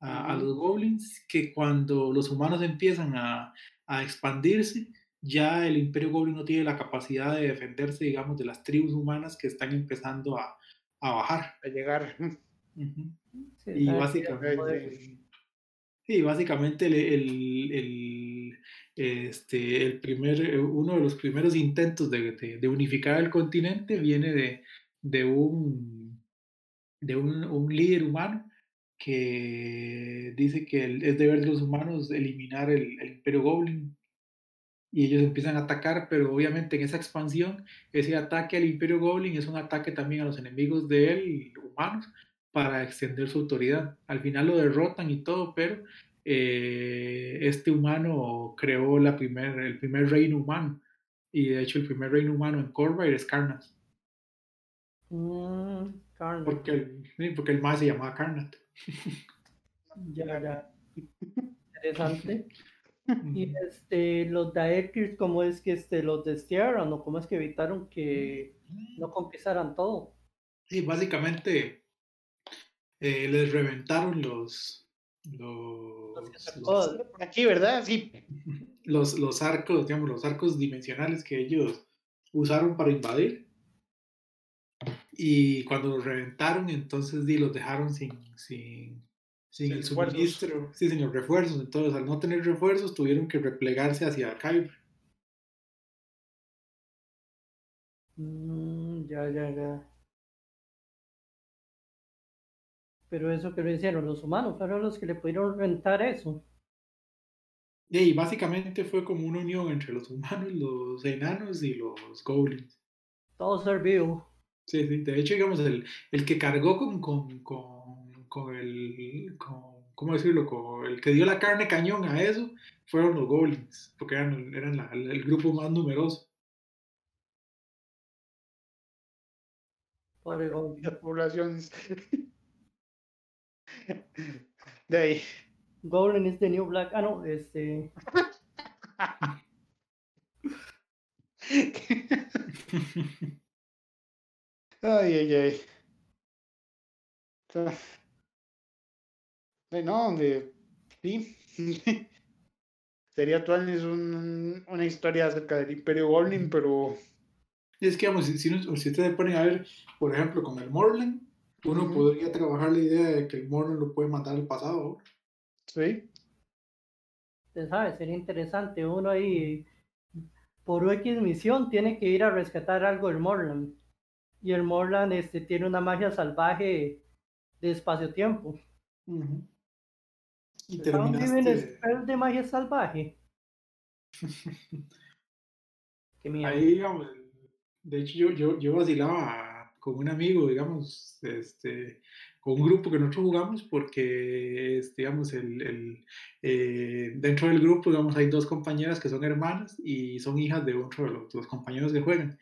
a, los Goblins que cuando los humanos empiezan a, a expandirse, ya el Imperio Goblin no tiene la capacidad de defenderse, digamos, de las tribus humanas que están empezando a, a bajar. A llegar. y básicamente, sí, básicamente el, el, este, el primer, uno de los primeros intentos de, de, unificar el continente viene de, de, un, de un, un líder humano que dice que es deber de los humanos eliminar el, el Imperio Goblin. Y ellos empiezan a atacar, pero obviamente en esa expansión, ese ataque al Imperio Goblin es un ataque también a los enemigos de él, humanos, para extender su autoridad. Al final lo derrotan y todo, pero eh, este humano creó la primer, el primer reino humano. Y de hecho el primer reino humano en Corvair es Karnat. Mm, porque, el, porque el más se llamaba Karnat. (laughs) ya, ya. Interesante. Y este, los Daekirs, ¿cómo es que este, los destierran o cómo es que evitaron que no conquistaran todo? Sí, básicamente eh, les reventaron los, los, aquí, ¿verdad? Sí. (laughs) Los, los arcos, digamos, los arcos dimensionales que ellos usaron para invadir. Y cuando los reventaron, entonces di, los dejaron sin, sin, sin el suministro, sí, sin los refuerzos. Entonces, al no tener refuerzos, tuvieron que replegarse hacia Kyber. Mm, ya, ya, ya. Pero eso que lo hicieron los humanos fueron los que le pudieron rentar eso. Y básicamente fue como una unión entre los humanos, los enanos y los goblins. Todo ser vivo. Sí, sí. De hecho, digamos, el, el que cargó con, con, con, con el. Con, ¿Cómo decirlo? Con el que dio la carne cañón a eso fueron los goblins, porque eran, eran la, el grupo más numeroso. Pobre Las poblaciones. (laughs) De ahí. Goblin is the new black. Ah, no, este. (laughs) ay, ay, ay. No, donde sí. (laughs) Sería es un, una historia acerca del Imperio Goblin, pero. Es que, vamos, si, si, si ustedes ponen a ver, por ejemplo, con el Morland, uno podría trabajar la idea de que el mono lo puede matar al pasado. Sí. Usted sabe, sería interesante. Uno ahí, por X misión, tiene que ir a rescatar algo del Morland. Y el Morland este, tiene una magia salvaje de espacio-tiempo. Y terminaste... ¿Dónde de magia salvaje? (laughs) Qué miedo. Ahí, digamos, de hecho yo, yo, yo vacilaba con un amigo, digamos, este, con un grupo que nosotros jugamos, porque, digamos, el, el eh, dentro del grupo, digamos, hay dos compañeras que son hermanas y son hijas de otro de los, compañeros que juegan.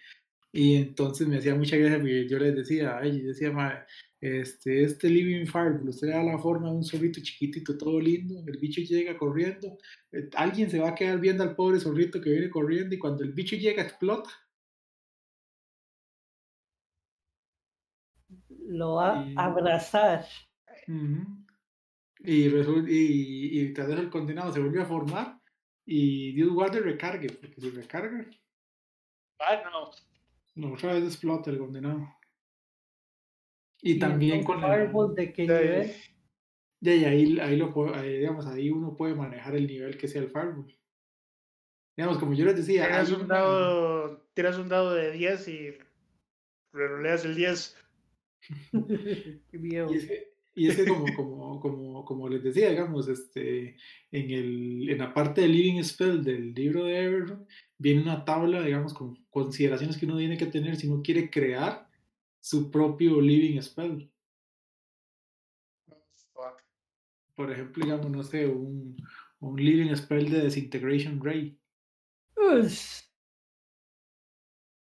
Y entonces me hacía mucha gracia porque yo les decía a ella, decía, este, este Living Fireball, usted le da la forma de un zorrito chiquitito, todo lindo, el bicho llega corriendo, eh, alguien se va a quedar viendo al pobre zorrito que viene corriendo y cuando el bicho llega explota lo va a abrazar. y, y, y, tras eso el condenado se vuelve a formar y Dios guarde recargue, porque si recarga. Ah, no. No, otra vez explota el condenado. Y, también con el. ¿De qué nivel? Y ahí, ahí, lo, digamos, ahí uno puede manejar el nivel que sea el fireball. Digamos, como yo les decía. Tiras un, dado, tiras un dado de 10 y reroleas el 10 (laughs) y es que, como, como, como, como, les decía, digamos, este, en, el, en la parte del Living Spell del libro de Everton, viene una tabla, digamos, con consideraciones que uno tiene que tener si uno quiere crear su propio Living Spell. Por ejemplo, digamos, no sé, un, un Living Spell de Disintegration Ray.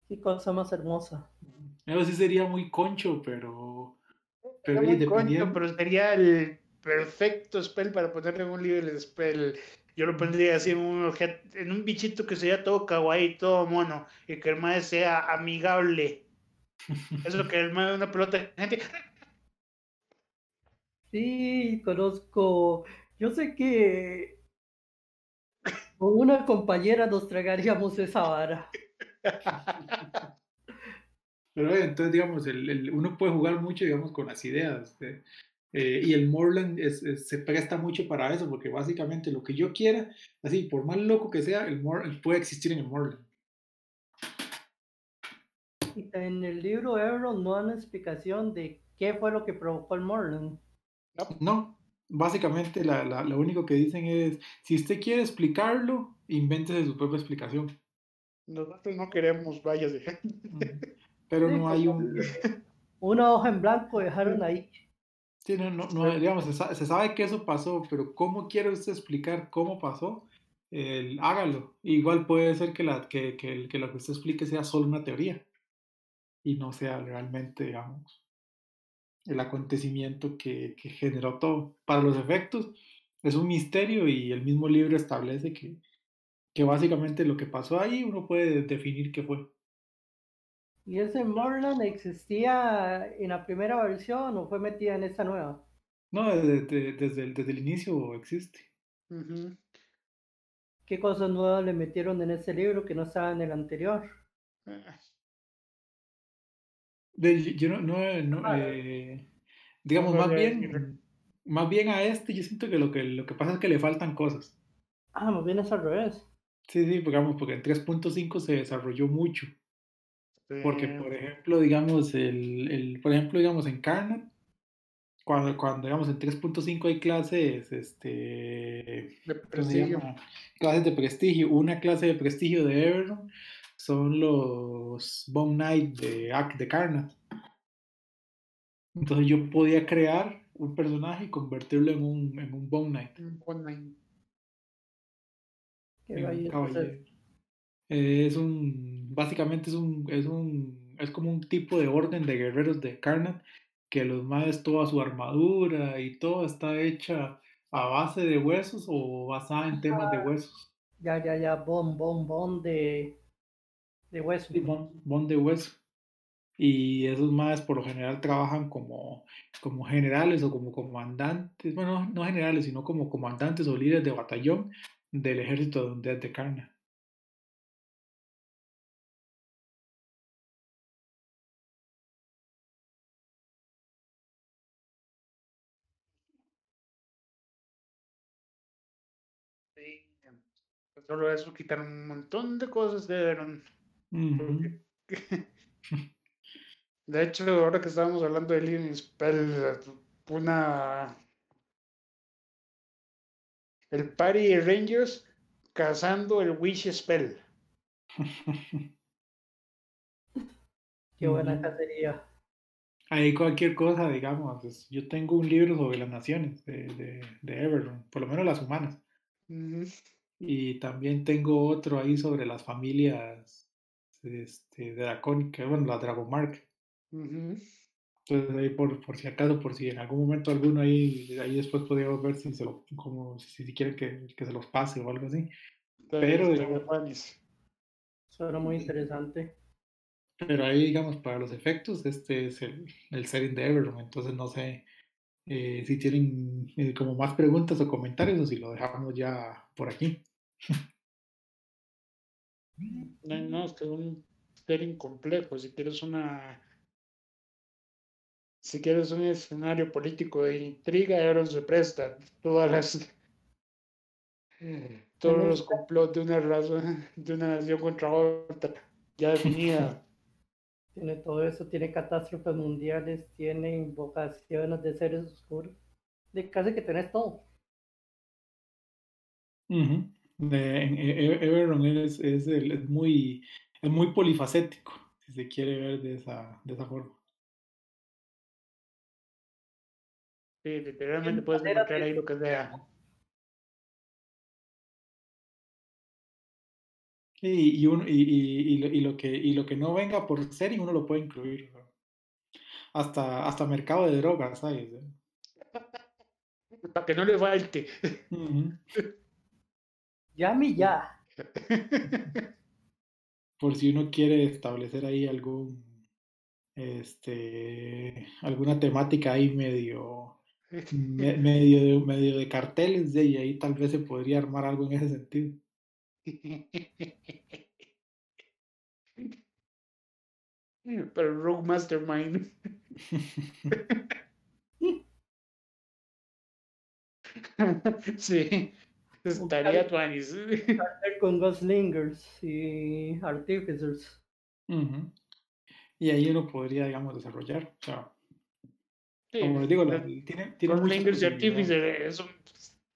Qué cosa más hermosa. Eso sí sería muy concho, pero. Pero, muy concho, pero sería el perfecto spell para ponerle un nivel de spell. Yo lo pondría así en un, en un bichito que sería todo kawaii, todo mono, y que el mae sea amigable. Eso es lo que el mae una pelota de gente. Sí, conozco. Yo sé que Con una compañera nos tragaríamos esa vara. (laughs) Pero entonces, digamos, el, uno puede jugar mucho, digamos, con las ideas. Eh, eh, y el Morland se presta mucho para eso, porque básicamente lo que yo quiera, así, por más loco que sea, el puede existir en el Morland. Y en el libro Ebro no dan explicación de qué fue lo que provocó el Morland. No, básicamente la, la, lo único que dicen es, si usted quiere explicarlo, invéntese su propia explicación. Nosotros no queremos vallas de Pero no hay un... Una hoja en blanco dejaron ahí. Sí, no, no, no digamos, se sabe, que eso pasó, pero ¿cómo quiere usted explicar cómo pasó? hágalo. Igual puede ser que, la, que, que, que, lo que usted explique sea solo una teoría y no sea realmente, digamos, el acontecimiento que, que generó todo. Para los efectos, es un misterio y el mismo libro establece que, que básicamente lo que pasó ahí uno puede definir qué fue. ¿Y ese Morland existía en la primera versión o fue metida en esta nueva? No, desde, desde, el, desde el inicio existe. ¿Qué cosas nuevas le metieron en ese libro que no estaba en el anterior? Ah. yo no, no, ah, eh, digamos, más bien, más bien a este, yo siento que lo que lo que pasa es que le faltan cosas. Ah, más bien es al revés. Sí, sí, digamos, porque en 3.5 se desarrolló mucho. Porque, por ejemplo, digamos, el, el, por ejemplo, digamos, en Carnot, cuando, cuando digamos en 3.5 hay clases, este, de prestigio. Clases de prestigio. Una clase de prestigio de Everon son los Bone Knight de, de Carnot. Entonces yo podía crear un personaje y convertirlo en un, en un Bone Knight. Un es un, básicamente es un, es un, es como un tipo de orden de guerreros de Karnat que los más toda su armadura y todo está hecha a base de huesos o basada en temas de huesos. Ya, ya, ya, bon, bon, bon de, de hueso. bon, de hueso. Y esos más por lo general trabajan como, como generales o como comandantes, bueno, no generales, sino como comandantes o líderes de batallón del ejército de, de Karnat. Solo eso quitar un montón de cosas de (laughs) De hecho, ahora que estábamos hablando de Living Spell, una. El Party de Rangers cazando el Wish Spell. (laughs) Qué buena cacería. Hay cualquier cosa, digamos. Yo tengo un libro sobre las naciones de, de, de por lo menos las humanas. Y también tengo otro ahí sobre las familias este, dracónicas, bueno, la Dragomark. Entonces ahí por, por si acaso, por si en algún momento alguno ahí, ahí después podríamos ver si se lo, como si, si quieren que, que, se los pase o algo así. Pero Suena muy interesante. Pero ahí, digamos, para los efectos, este es el, el setting de Everon, entonces no sé eh, si tienen eh, como más preguntas o comentarios o si lo dejamos ya por aquí. No, no, es que es un setting complejo. Si quieres una. Si quieres un escenario político de intriga, Euron se presta. Todas las. Todos los complots de una razón, de una nación contra otra, ya definida. Tiene todo eso, tiene catástrofes mundiales, tiene invocaciones de seres oscuros. De casi que tenés todo. Everon es, es, es, muy, es muy polifacético, si se quiere ver de esa, de esa forma. Sí, literalmente puedes encontrar ahí lo que sea. y, uno, y, y, y, lo, que, y lo que no venga por ser, uno lo puede incluir. Hasta, hasta mercado de drogas, ¿sabes? (laughs) Para que no le falte. (laughs) Llame ya. (laughs) Por si uno quiere establecer ahí algún, este, alguna temática ahí medio, (laughs) medio, de, medio de carteles, de, y ahí tal vez se podría armar algo en ese sentido. (laughs) Pero Rogue Mastermind. sí. Estaría Twanis. Con Guslingers y Artificers. Y ahí uno podría, digamos, desarrollar. O sea, como les digo, la, tiene, tiene Guslingers y Artificers, eso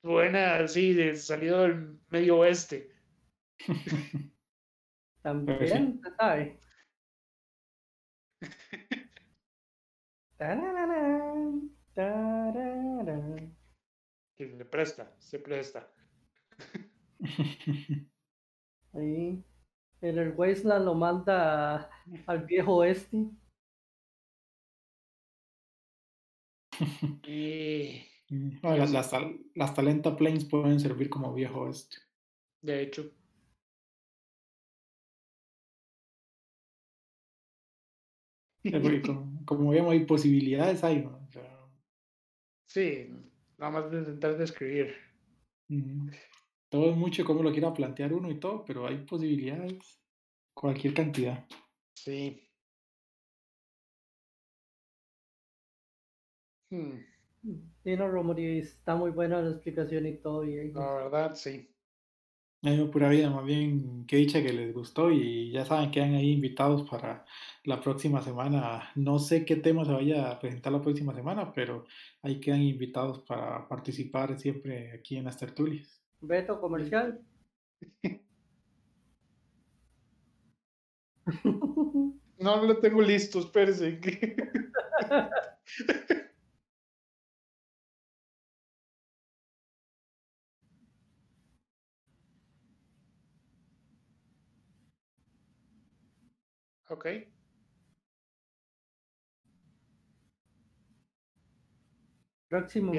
suena así de salido del medio oeste. (laughs) También, ¿sabes? (laughs) le presta, se presta. (laughs) Ahí. El Wasteland lo manda al viejo oeste. y... las, las, las, Talenta Planes pueden servir como viejo oeste. De hecho. como, como, vemos, hay posibilidades ahí. Sí, nada más de intentar describir. Todo es mucho como lo quiera plantear uno y todo, pero hay posibilidades, cualquier cantidad. Sí. Hmm. Sí, no, está muy buena la explicación y todo. Y la verdad, sí. Hay pura vida, más bien que dicha que les gustó y ya saben que han ahí invitados para la próxima semana. No sé qué tema se vaya a presentar la próxima semana, pero ahí quedan invitados para participar siempre aquí en las tertulias. Veto comercial. (laughs) No lo tengo listo, espérese. (laughs) Ok. Próximo